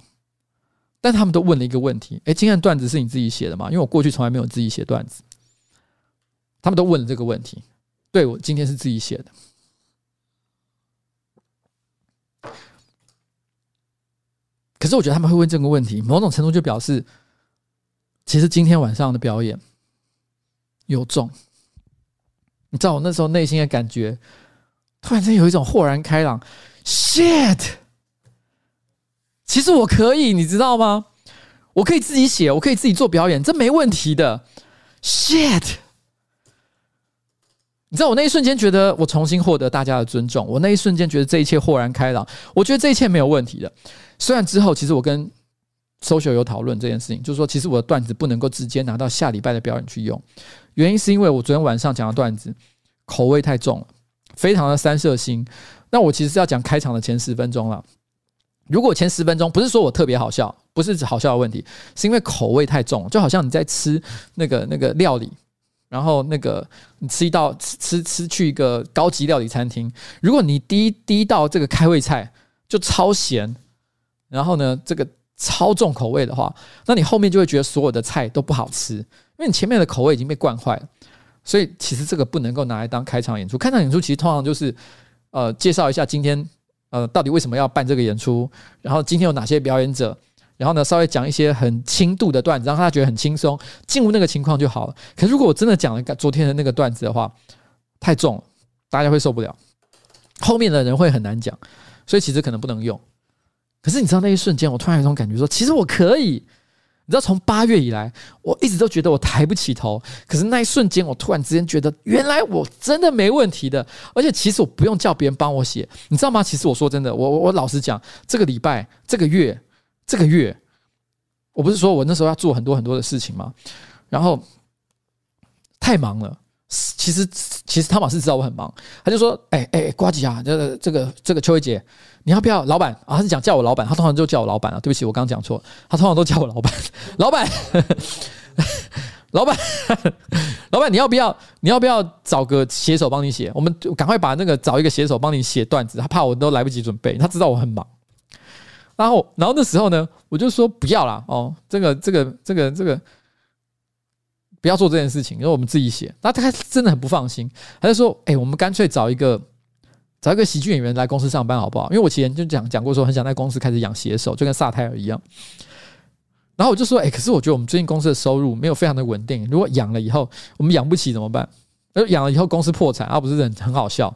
但他们都问了一个问题：“诶，今天的段子是你自己写的吗？”因为我过去从来没有自己写段子。他们都问了这个问题。对，我今天是自己写的。可是我觉得他们会问这个问题，某种程度就表示，其实今天晚上的表演有中。你知道我那时候内心的感觉，突然间有一种豁然开朗，shit。其实我可以，你知道吗？我可以自己写，我可以自己做表演，这没问题的。Shit！你知道我那一瞬间觉得我重新获得大家的尊重，我那一瞬间觉得这一切豁然开朗，我觉得这一切没有问题的。虽然之后其实我跟 Social 有讨论这件事情，就是说其实我的段子不能够直接拿到下礼拜的表演去用，原因是因为我昨天晚上讲的段子口味太重了，非常的三色腥。那我其实是要讲开场的前十分钟了。如果前十分钟不是说我特别好笑，不是指好笑的问题，是因为口味太重，就好像你在吃那个那个料理，然后那个你吃一道吃吃吃去一个高级料理餐厅，如果你第一第一道这个开胃菜就超咸，然后呢这个超重口味的话，那你后面就会觉得所有的菜都不好吃，因为你前面的口味已经被惯坏了，所以其实这个不能够拿来当开场演出。开场演出其实通常就是呃介绍一下今天。呃，到底为什么要办这个演出？然后今天有哪些表演者？然后呢，稍微讲一些很轻度的段子，让他觉得很轻松，进入那个情况就好了。可是如果我真的讲了昨天的那个段子的话，太重了，大家会受不了，后面的人会很难讲，所以其实可能不能用。可是你知道那一瞬间，我突然有种感觉，说其实我可以。你知道，从八月以来，我一直都觉得我抬不起头。可是那一瞬间，我突然之间觉得，原来我真的没问题的。而且，其实我不用叫别人帮我写，你知道吗？其实我说真的，我我老实讲，这个礼拜、这个月、这个月，我不是说我那时候要做很多很多的事情吗？然后太忙了。其实，其实汤马斯知道我很忙，他就说：“哎哎，呱吉啊，这个这个这个秋薇姐。”你要不要老板啊？他是讲叫我老板，他通常就叫我老板啊。对不起，我刚刚讲错，他通常都叫我老板。老板，老板，老板，你要不要？你要不要找个写手帮你写？我们赶快把那个找一个写手帮你写段子。他怕我都来不及准备，他知道我很忙。然后然后那时候呢，我就说不要啦，哦，这个这个这个这个不要做这件事情，因为我们自己写。那他真的很不放心，他就说：“哎，我们干脆找一个找一个喜剧演员来公司上班好不好？”因为我前就讲讲过说，很想在公司开始养写手，就跟萨泰尔一样。然后我就说：“哎，可是我觉得我们最近公司的收入没有非常的稳定，如果养了以后我们养不起怎么办？而养了以后公司破产，而不是很很好笑。”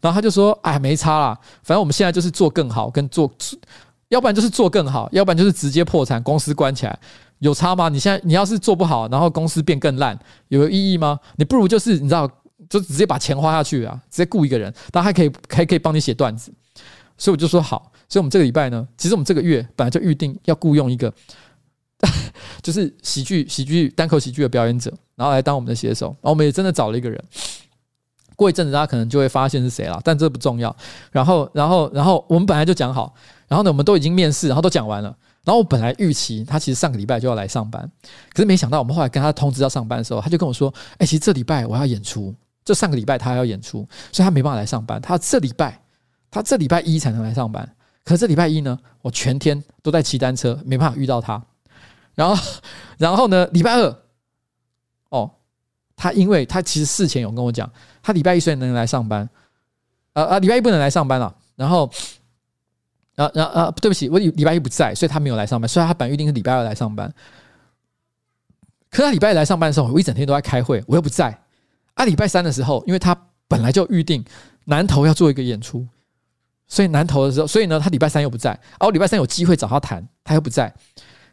然后他就说：“哎，没差啦，反正我们现在就是做更好，跟做，要不然就是做更好，要不然就是直接破产，公司关起来，有差吗？你现在你要是做不好，然后公司变更烂，有意义吗？你不如就是你知道，就直接把钱花下去啊，直接雇一个人，他还可以还可以帮你写段子。所以我就说好，所以我们这个礼拜呢，其实我们这个月本来就预定要雇佣一个。”就是喜剧、喜剧、单口喜剧的表演者，然后来当我们的写手。然后我们也真的找了一个人。过一阵子，大家可能就会发现是谁了，但这不重要。然后，然后，然后我们本来就讲好，然后呢，我们都已经面试，然后都讲完了。然后我本来预期他其实上个礼拜就要来上班，可是没想到我们后来跟他通知要上班的时候，他就跟我说：“哎，其实这礼拜我要演出，就上个礼拜他要演出，所以他没办法来上班。他这礼拜，他这礼拜一才能来上班。可是这礼拜一呢，我全天都在骑单车，没办法遇到他。”然后，然后呢？礼拜二，哦，他因为他其实事前有跟我讲，他礼拜一虽然能来上班，呃呃，礼拜一不能来上班了。然后，啊啊啊，对不起，我礼拜一不在，所以他没有来上班。虽然他本预定是礼拜二来上班。可是他礼拜一来上班的时候，我一整天都在开会，我又不在。啊，礼拜三的时候，因为他本来就预定南投要做一个演出，所以南投的时候，所以呢，他礼拜三又不在。啊，我礼拜三有机会找他谈，他又不在。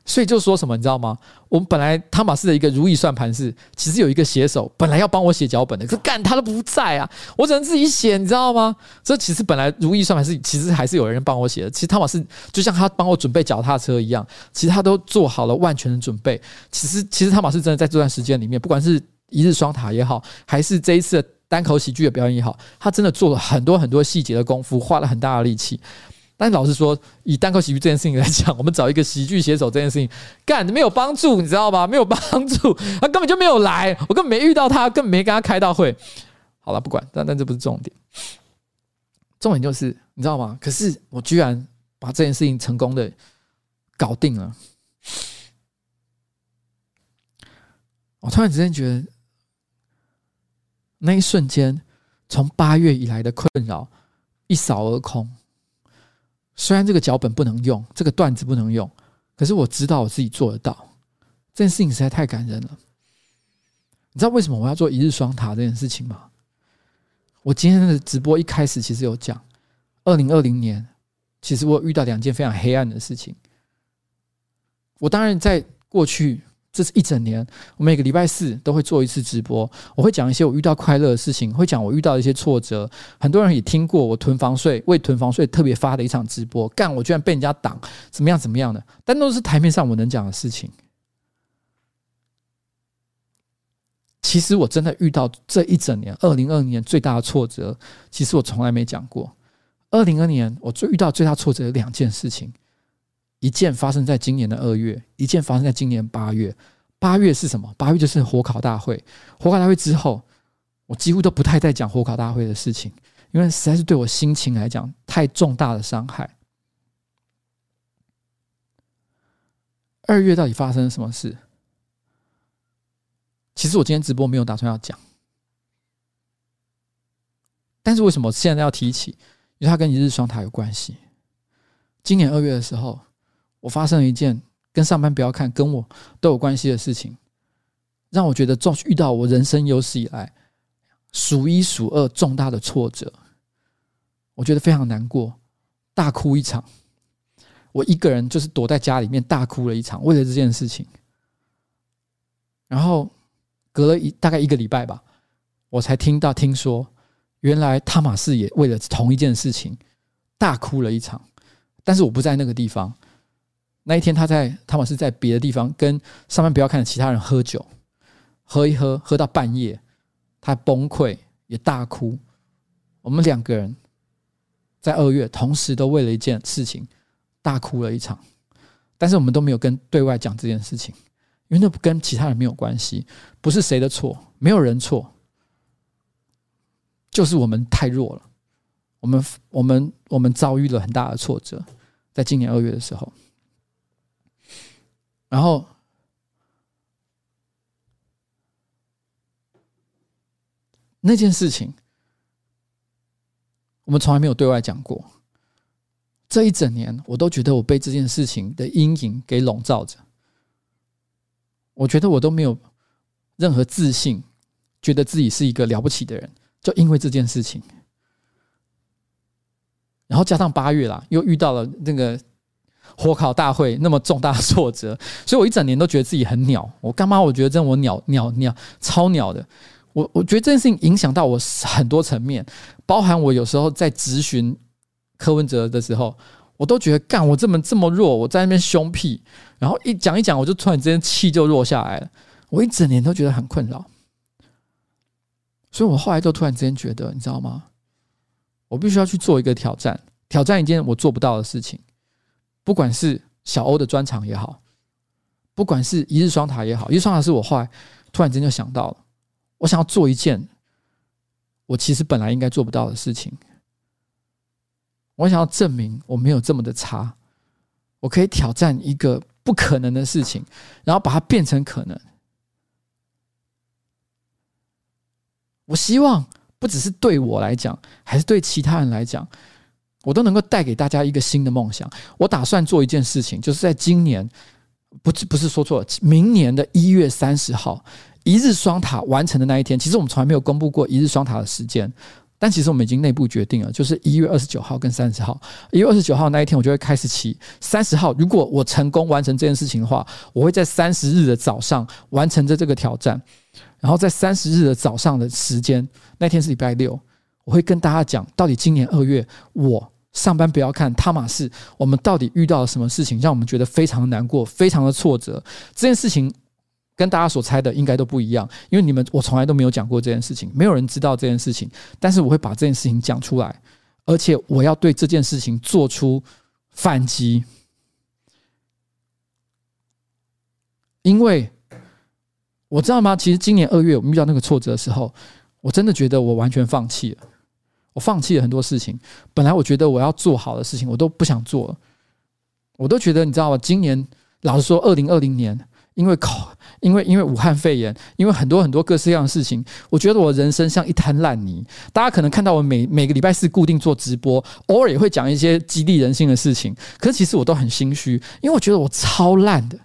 所以就说什么，你知道吗？我们本来汤马斯的一个如意算盘是，其实有一个写手本来要帮我写脚本的，可是干他都不在啊，我只能自己写，你知道吗？这其实本来如意算盘是，其实还是有人帮我写的。其实汤马斯就像他帮我准备脚踏车一样，其实他都做好了万全的准备。其实，其实汤马斯真的在这段时间里面，不管是一日双塔也好，还是这一次的单口喜剧的表演也好，他真的做了很多很多细节的功夫，花了很大的力气。但老实说，以单口喜剧这件事情来讲，我们找一个喜剧写手这件事情干没有帮助，你知道吗？没有帮助，他根本就没有来，我根本没遇到他，根本没跟他开到会。好了，不管，但但这不是重点，重点就是你知道吗？可是我居然把这件事情成功的搞定了。我突然之间觉得，那一瞬间，从八月以来的困扰一扫而空。虽然这个脚本不能用，这个段子不能用，可是我知道我自己做得到。这件事情实在太感人了。你知道为什么我要做一日双塔这件事情吗？我今天的直播一开始其实有讲，二零二零年其实我遇到两件非常黑暗的事情。我当然在过去。这是一整年，我每个礼拜四都会做一次直播，我会讲一些我遇到快乐的事情，会讲我遇到的一些挫折。很多人也听过我囤房税，为囤房税特别发的一场直播，干我居然被人家挡，怎么样怎么样的？但都是台面上我能讲的事情。其实我真的遇到这一整年，二零二零年最大的挫折，其实我从来没讲过。二零二年我最遇到最大挫折有两件事情。一件发生在今年的二月，一件发生在今年八月。八月是什么？八月就是火烤大会。火烤大会之后，我几乎都不太在讲火烤大会的事情，因为实在是对我心情来讲太重大的伤害。二月到底发生了什么事？其实我今天直播没有打算要讲，但是为什么现在要提起？因为它跟一日双塔有关系。今年二月的时候。我发生了一件跟上班不要看跟我都有关系的事情，让我觉得重遇到我人生有史以来数一数二重大的挫折，我觉得非常难过，大哭一场。我一个人就是躲在家里面大哭了一场，为了这件事情。然后隔了一大概一个礼拜吧，我才听到听说，原来汤马士也为了同一件事情大哭了一场，但是我不在那个地方。那一天，他在汤玛士在别的地方跟上班不要看的其他人喝酒，喝一喝，喝到半夜，他崩溃也大哭。我们两个人在二月同时都为了一件事情大哭了一场，但是我们都没有跟对外讲这件事情，因为那跟其他人没有关系，不是谁的错，没有人错，就是我们太弱了，我们我们我们遭遇了很大的挫折。在今年二月的时候，然后那件事情，我们从来没有对外讲过。这一整年，我都觉得我被这件事情的阴影给笼罩着。我觉得我都没有任何自信，觉得自己是一个了不起的人，就因为这件事情。然后加上八月啦，又遇到了那个火烤大会那么重大挫折，所以我一整年都觉得自己很鸟。我干嘛？我觉得真的我鸟鸟鸟超鸟的。我我觉得这件事情影响到我很多层面，包含我有时候在咨询柯文哲的时候，我都觉得干我这么这么弱，我在那边凶屁，然后一讲一讲，我就突然之间气就弱下来了。我一整年都觉得很困扰，所以我后来就突然之间觉得，你知道吗？我必须要去做一个挑战，挑战一件我做不到的事情，不管是小欧的专场也好，不管是一日双塔也好，一日双塔是我后来突然间就想到了，我想要做一件我其实本来应该做不到的事情，我想要证明我没有这么的差，我可以挑战一个不可能的事情，然后把它变成可能。我希望。不只是对我来讲，还是对其他人来讲，我都能够带给大家一个新的梦想。我打算做一件事情，就是在今年，不是不是说错了，明年的一月三十号，一日双塔完成的那一天。其实我们从来没有公布过一日双塔的时间，但其实我们已经内部决定了，就是一月二十九号跟三十号。一月二十九号那一天，我就会开始骑。三十号，如果我成功完成这件事情的话，我会在三十日的早上完成这这个挑战。然后在三十日的早上的时间，那天是礼拜六，我会跟大家讲，到底今年二月我上班不要看汤玛士，我们到底遇到了什么事情，让我们觉得非常难过，非常的挫折。这件事情跟大家所猜的应该都不一样，因为你们我从来都没有讲过这件事情，没有人知道这件事情，但是我会把这件事情讲出来，而且我要对这件事情做出反击，因为。我知道吗？其实今年二月我们遇到那个挫折的时候，我真的觉得我完全放弃了。我放弃了很多事情。本来我觉得我要做好的事情，我都不想做了。我都觉得，你知道吗？今年老实说，二零二零年因为考，因为因为武汉肺炎，因为很多很多各式各样的事情，我觉得我人生像一滩烂泥。大家可能看到我每每个礼拜四固定做直播，偶尔也会讲一些激励人心的事情，可是其实我都很心虚，因为我觉得我超烂的。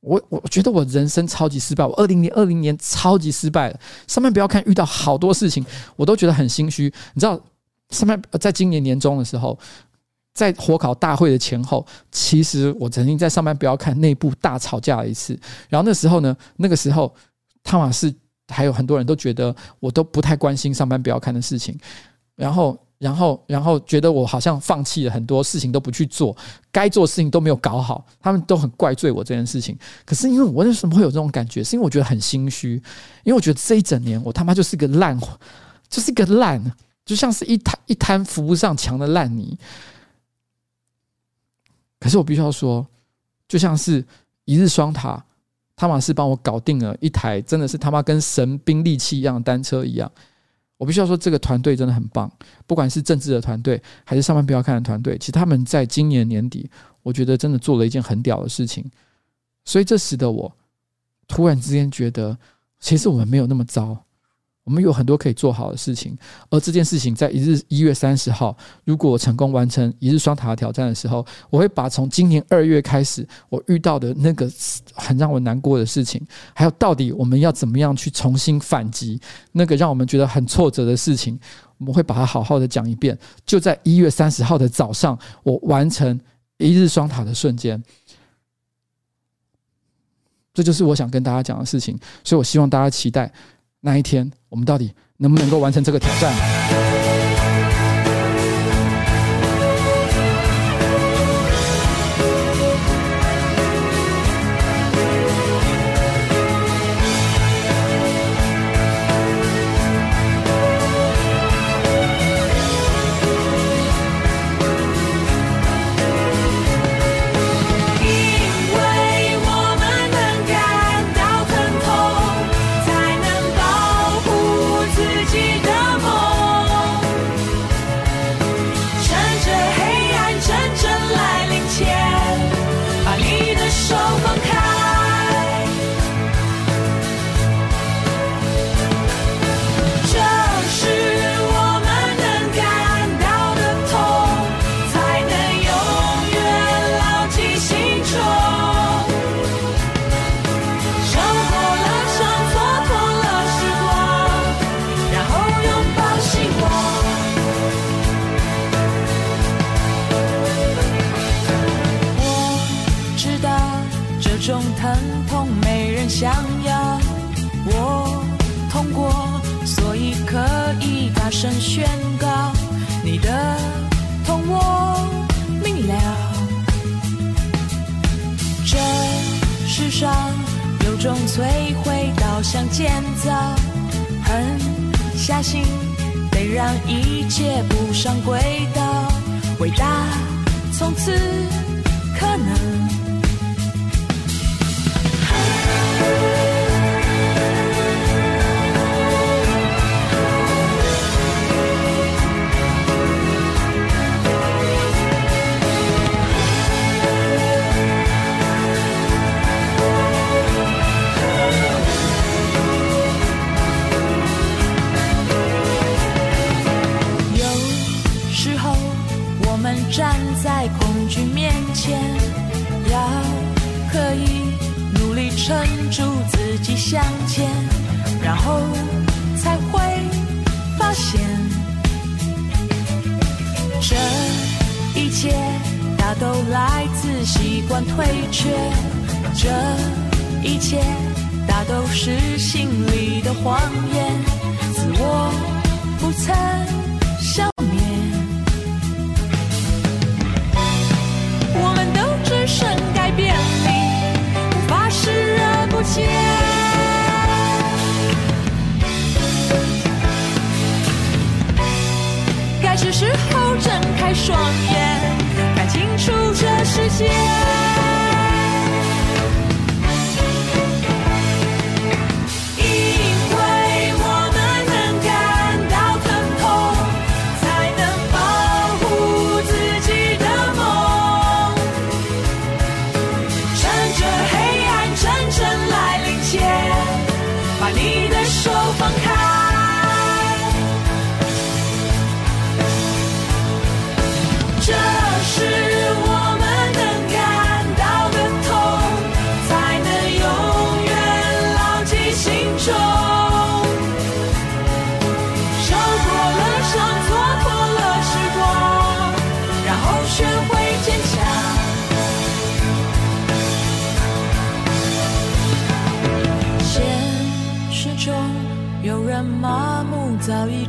我我觉得我人生超级失败，我二零年二零年超级失败了。上班不要看，遇到好多事情，我都觉得很心虚。你知道，上班在今年年中的时候，在火烤大会的前后，其实我曾经在上班不要看内部大吵架了一次。然后那时候呢，那个时候汤马士还有很多人都觉得我都不太关心上班不要看的事情，然后。然后，然后觉得我好像放弃了很多事情都不去做，该做的事情都没有搞好，他们都很怪罪我这件事情。可是因为我为什么会有这种感觉？是因为我觉得很心虚，因为我觉得这一整年我他妈就是个烂，就是个烂，就像是一滩一滩扶不上墙的烂泥。可是我必须要说，就像是一日双塔，汤玛士帮我搞定了一台真的是他妈跟神兵利器一样的单车一样。我必须要说，这个团队真的很棒，不管是政治的团队，还是上班不要看的团队，其实他们在今年年底，我觉得真的做了一件很屌的事情，所以这使得我突然之间觉得，其实我们没有那么糟。我们有很多可以做好的事情，而这件事情在一日一月三十号，如果我成功完成一日双塔挑战的时候，我会把从今年二月开始我遇到的那个很让我难过的事情，还有到底我们要怎么样去重新反击那个让我们觉得很挫折的事情，我们会把它好好的讲一遍。就在一月三十号的早上，我完成一日双塔的瞬间，这就是我想跟大家讲的事情，所以我希望大家期待。那一天，我们到底能不能够完成这个挑战？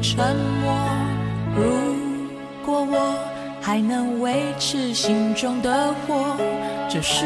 沉默。如果我还能维持心中的火，这是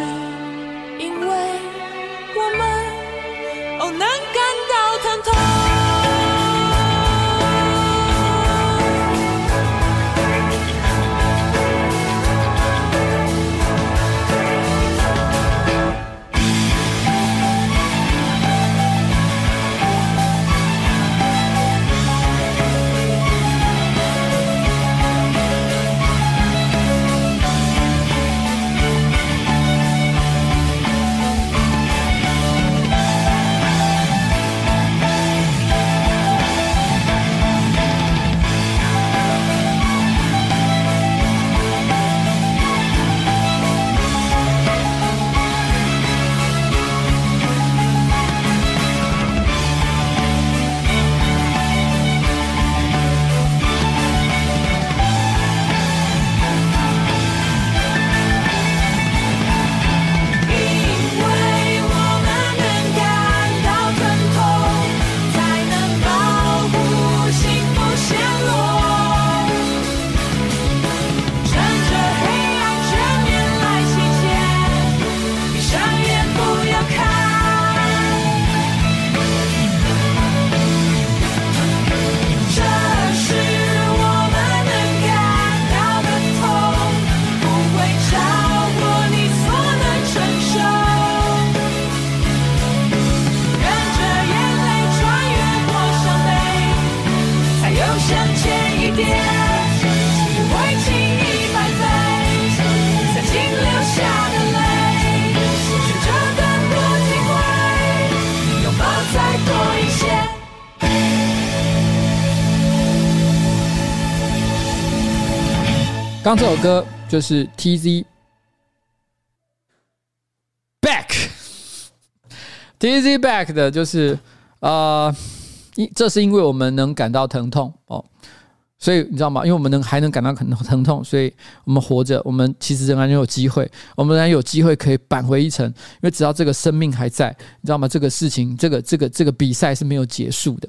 多一些。刚这首歌就是 TZ Back，TZ Back 的就是呃，因这是因为我们能感到疼痛哦，所以你知道吗？因为我们能还能感到很疼痛，所以我们活着，我们其实仍然有机会，我们仍然有机会可以扳回一城。因为只要这个生命还在，你知道吗？这个事情，这个这个这个比赛是没有结束的。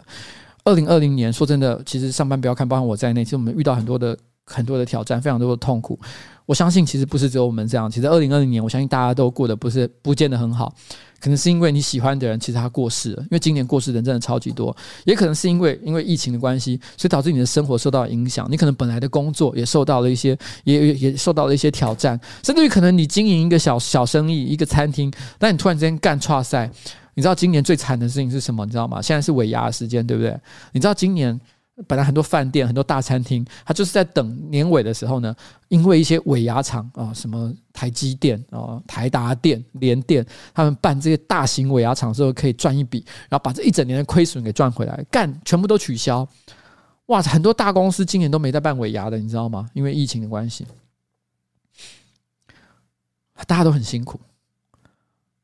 二零二零年，说真的，其实上班不要看，包括我在内，其实我们遇到很多的很多的挑战，非常多的痛苦。我相信，其实不是只有我们这样。其实二零二零年，我相信大家都过得不是不见得很好。可能是因为你喜欢的人，其实他过世了。因为今年过世的人真的超级多，也可能是因为因为疫情的关系，所以导致你的生活受到影响。你可能本来的工作也受到了一些，也也也受到了一些挑战。甚至于可能你经营一个小小生意，一个餐厅，但你突然之间干剉赛。你知道今年最惨的事情是什么？你知道吗？现在是尾牙的时间，对不对？你知道今年本来很多饭店、很多大餐厅，它就是在等年尾的时候呢，因为一些尾牙厂啊，什么台积电啊、台达电、联电，他们办这些大型尾牙厂的时候，可以赚一笔，然后把这一整年的亏损给赚回来，干全部都取消。哇，很多大公司今年都没在办尾牙的，你知道吗？因为疫情的关系，大家都很辛苦，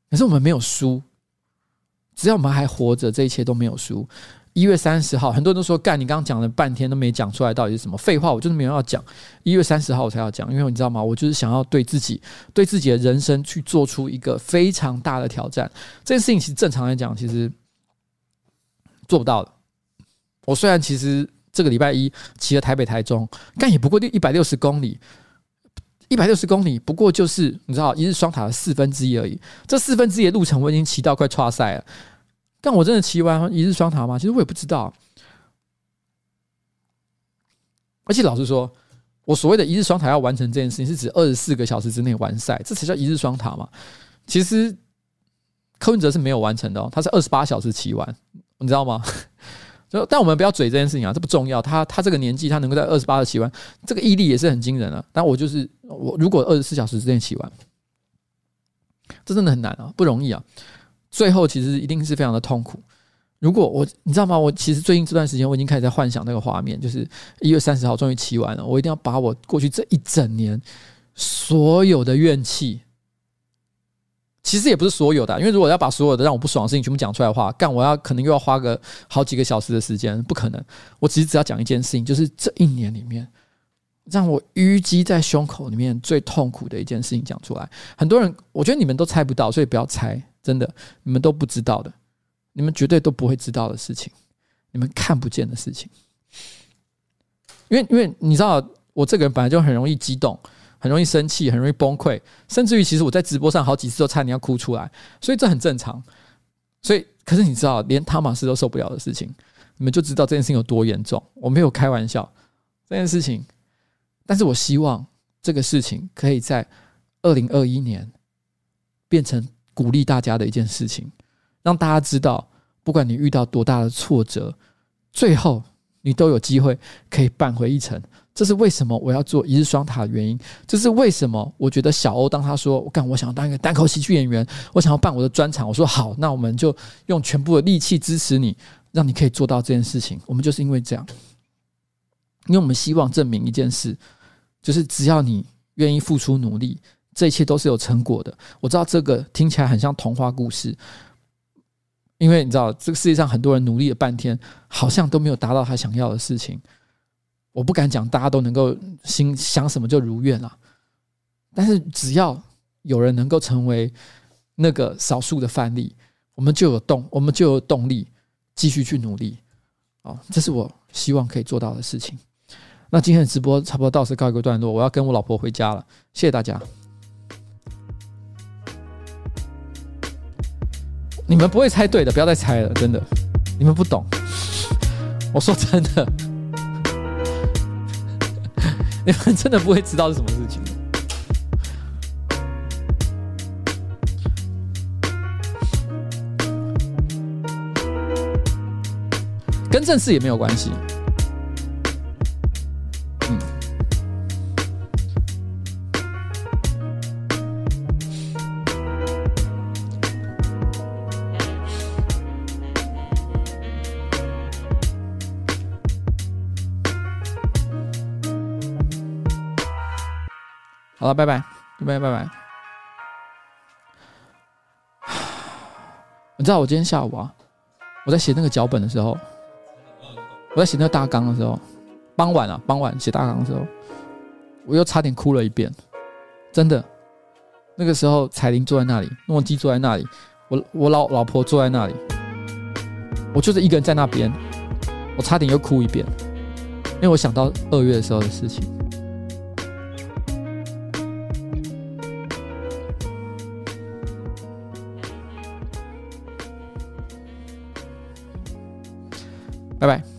可是我们没有输。只要我们还活着，这一切都没有输。一月三十号，很多人都说干，你刚刚讲了半天都没讲出来到底是什么废话，我就是没有要讲。一月三十号我才要讲，因为你知道吗？我就是想要对自己、对自己的人生去做出一个非常大的挑战。这件事情其实正常来讲，其实做不到的。我虽然其实这个礼拜一骑了台北、台中，但也不过就一百六十公里。一百六十公里，不过就是你知道一日双塔的四分之一而已。这四分之一的路程，我已经骑到快剉赛了。但我真的骑完一日双塔吗？其实我也不知道。而且老实说，我所谓的一日双塔要完成这件事情，是指二十四个小时之内完赛，这才叫一日双塔嘛。其实柯文哲是没有完成的哦，他是二十八小时骑完，你知道吗？就 但我们不要嘴这件事情啊，这不重要。他他这个年纪，他能够在二十八小时骑完，这个毅力也是很惊人啊。但我就是我，如果二十四小时之内骑完，这真的很难啊，不容易啊。最后其实一定是非常的痛苦。如果我，你知道吗？我其实最近这段时间，我已经开始在幻想那个画面，就是一月三十号终于骑完了，我一定要把我过去这一整年所有的怨气，其实也不是所有的，因为如果要把所有的让我不爽的事情全部讲出来的话，干我要可能又要花个好几个小时的时间，不可能。我其实只要讲一件事情，就是这一年里面。让我淤积在胸口里面最痛苦的一件事情讲出来，很多人我觉得你们都猜不到，所以不要猜，真的，你们都不知道的，你们绝对都不会知道的事情，你们看不见的事情，因为因为你知道，我这个人本来就很容易激动，很容易生气，很容易崩溃，甚至于其实我在直播上好几次都差点要哭出来，所以这很正常。所以，可是你知道，连汤马斯都受不了的事情，你们就知道这件事情有多严重。我没有开玩笑，这件事情。但是我希望这个事情可以在二零二一年变成鼓励大家的一件事情，让大家知道，不管你遇到多大的挫折，最后你都有机会可以扳回一城。这是为什么我要做一日双塔的原因。这是为什么我觉得小欧当他说我干，我想要当一个单口喜剧演员，我想要办我的专场。我说好，那我们就用全部的力气支持你，让你可以做到这件事情。我们就是因为这样，因为我们希望证明一件事。就是只要你愿意付出努力，这一切都是有成果的。我知道这个听起来很像童话故事，因为你知道这个世界上很多人努力了半天，好像都没有达到他想要的事情。我不敢讲大家都能够心想什么就如愿了，但是只要有人能够成为那个少数的范例，我们就有动，我们就有动力继续去努力。哦，这是我希望可以做到的事情。那今天的直播差不多到此告一个段落，我要跟我老婆回家了。谢谢大家。你们不会猜对的，不要再猜了，真的，你们不懂。我说真的，你们真的不会知道是什么事情。跟正事也没有关系。了，拜拜，拜拜，拜拜。你知道我今天下午啊，我在写那个脚本的时候，我在写那个大纲的时候，傍晚啊，傍晚写大纲的时候，我又差点哭了一遍。真的，那个时候彩铃坐在那里，诺基坐在那里，我我老老婆坐在那里，我就是一个人在那边。我差点又哭一遍，因为我想到二月的时候的事情。拜拜。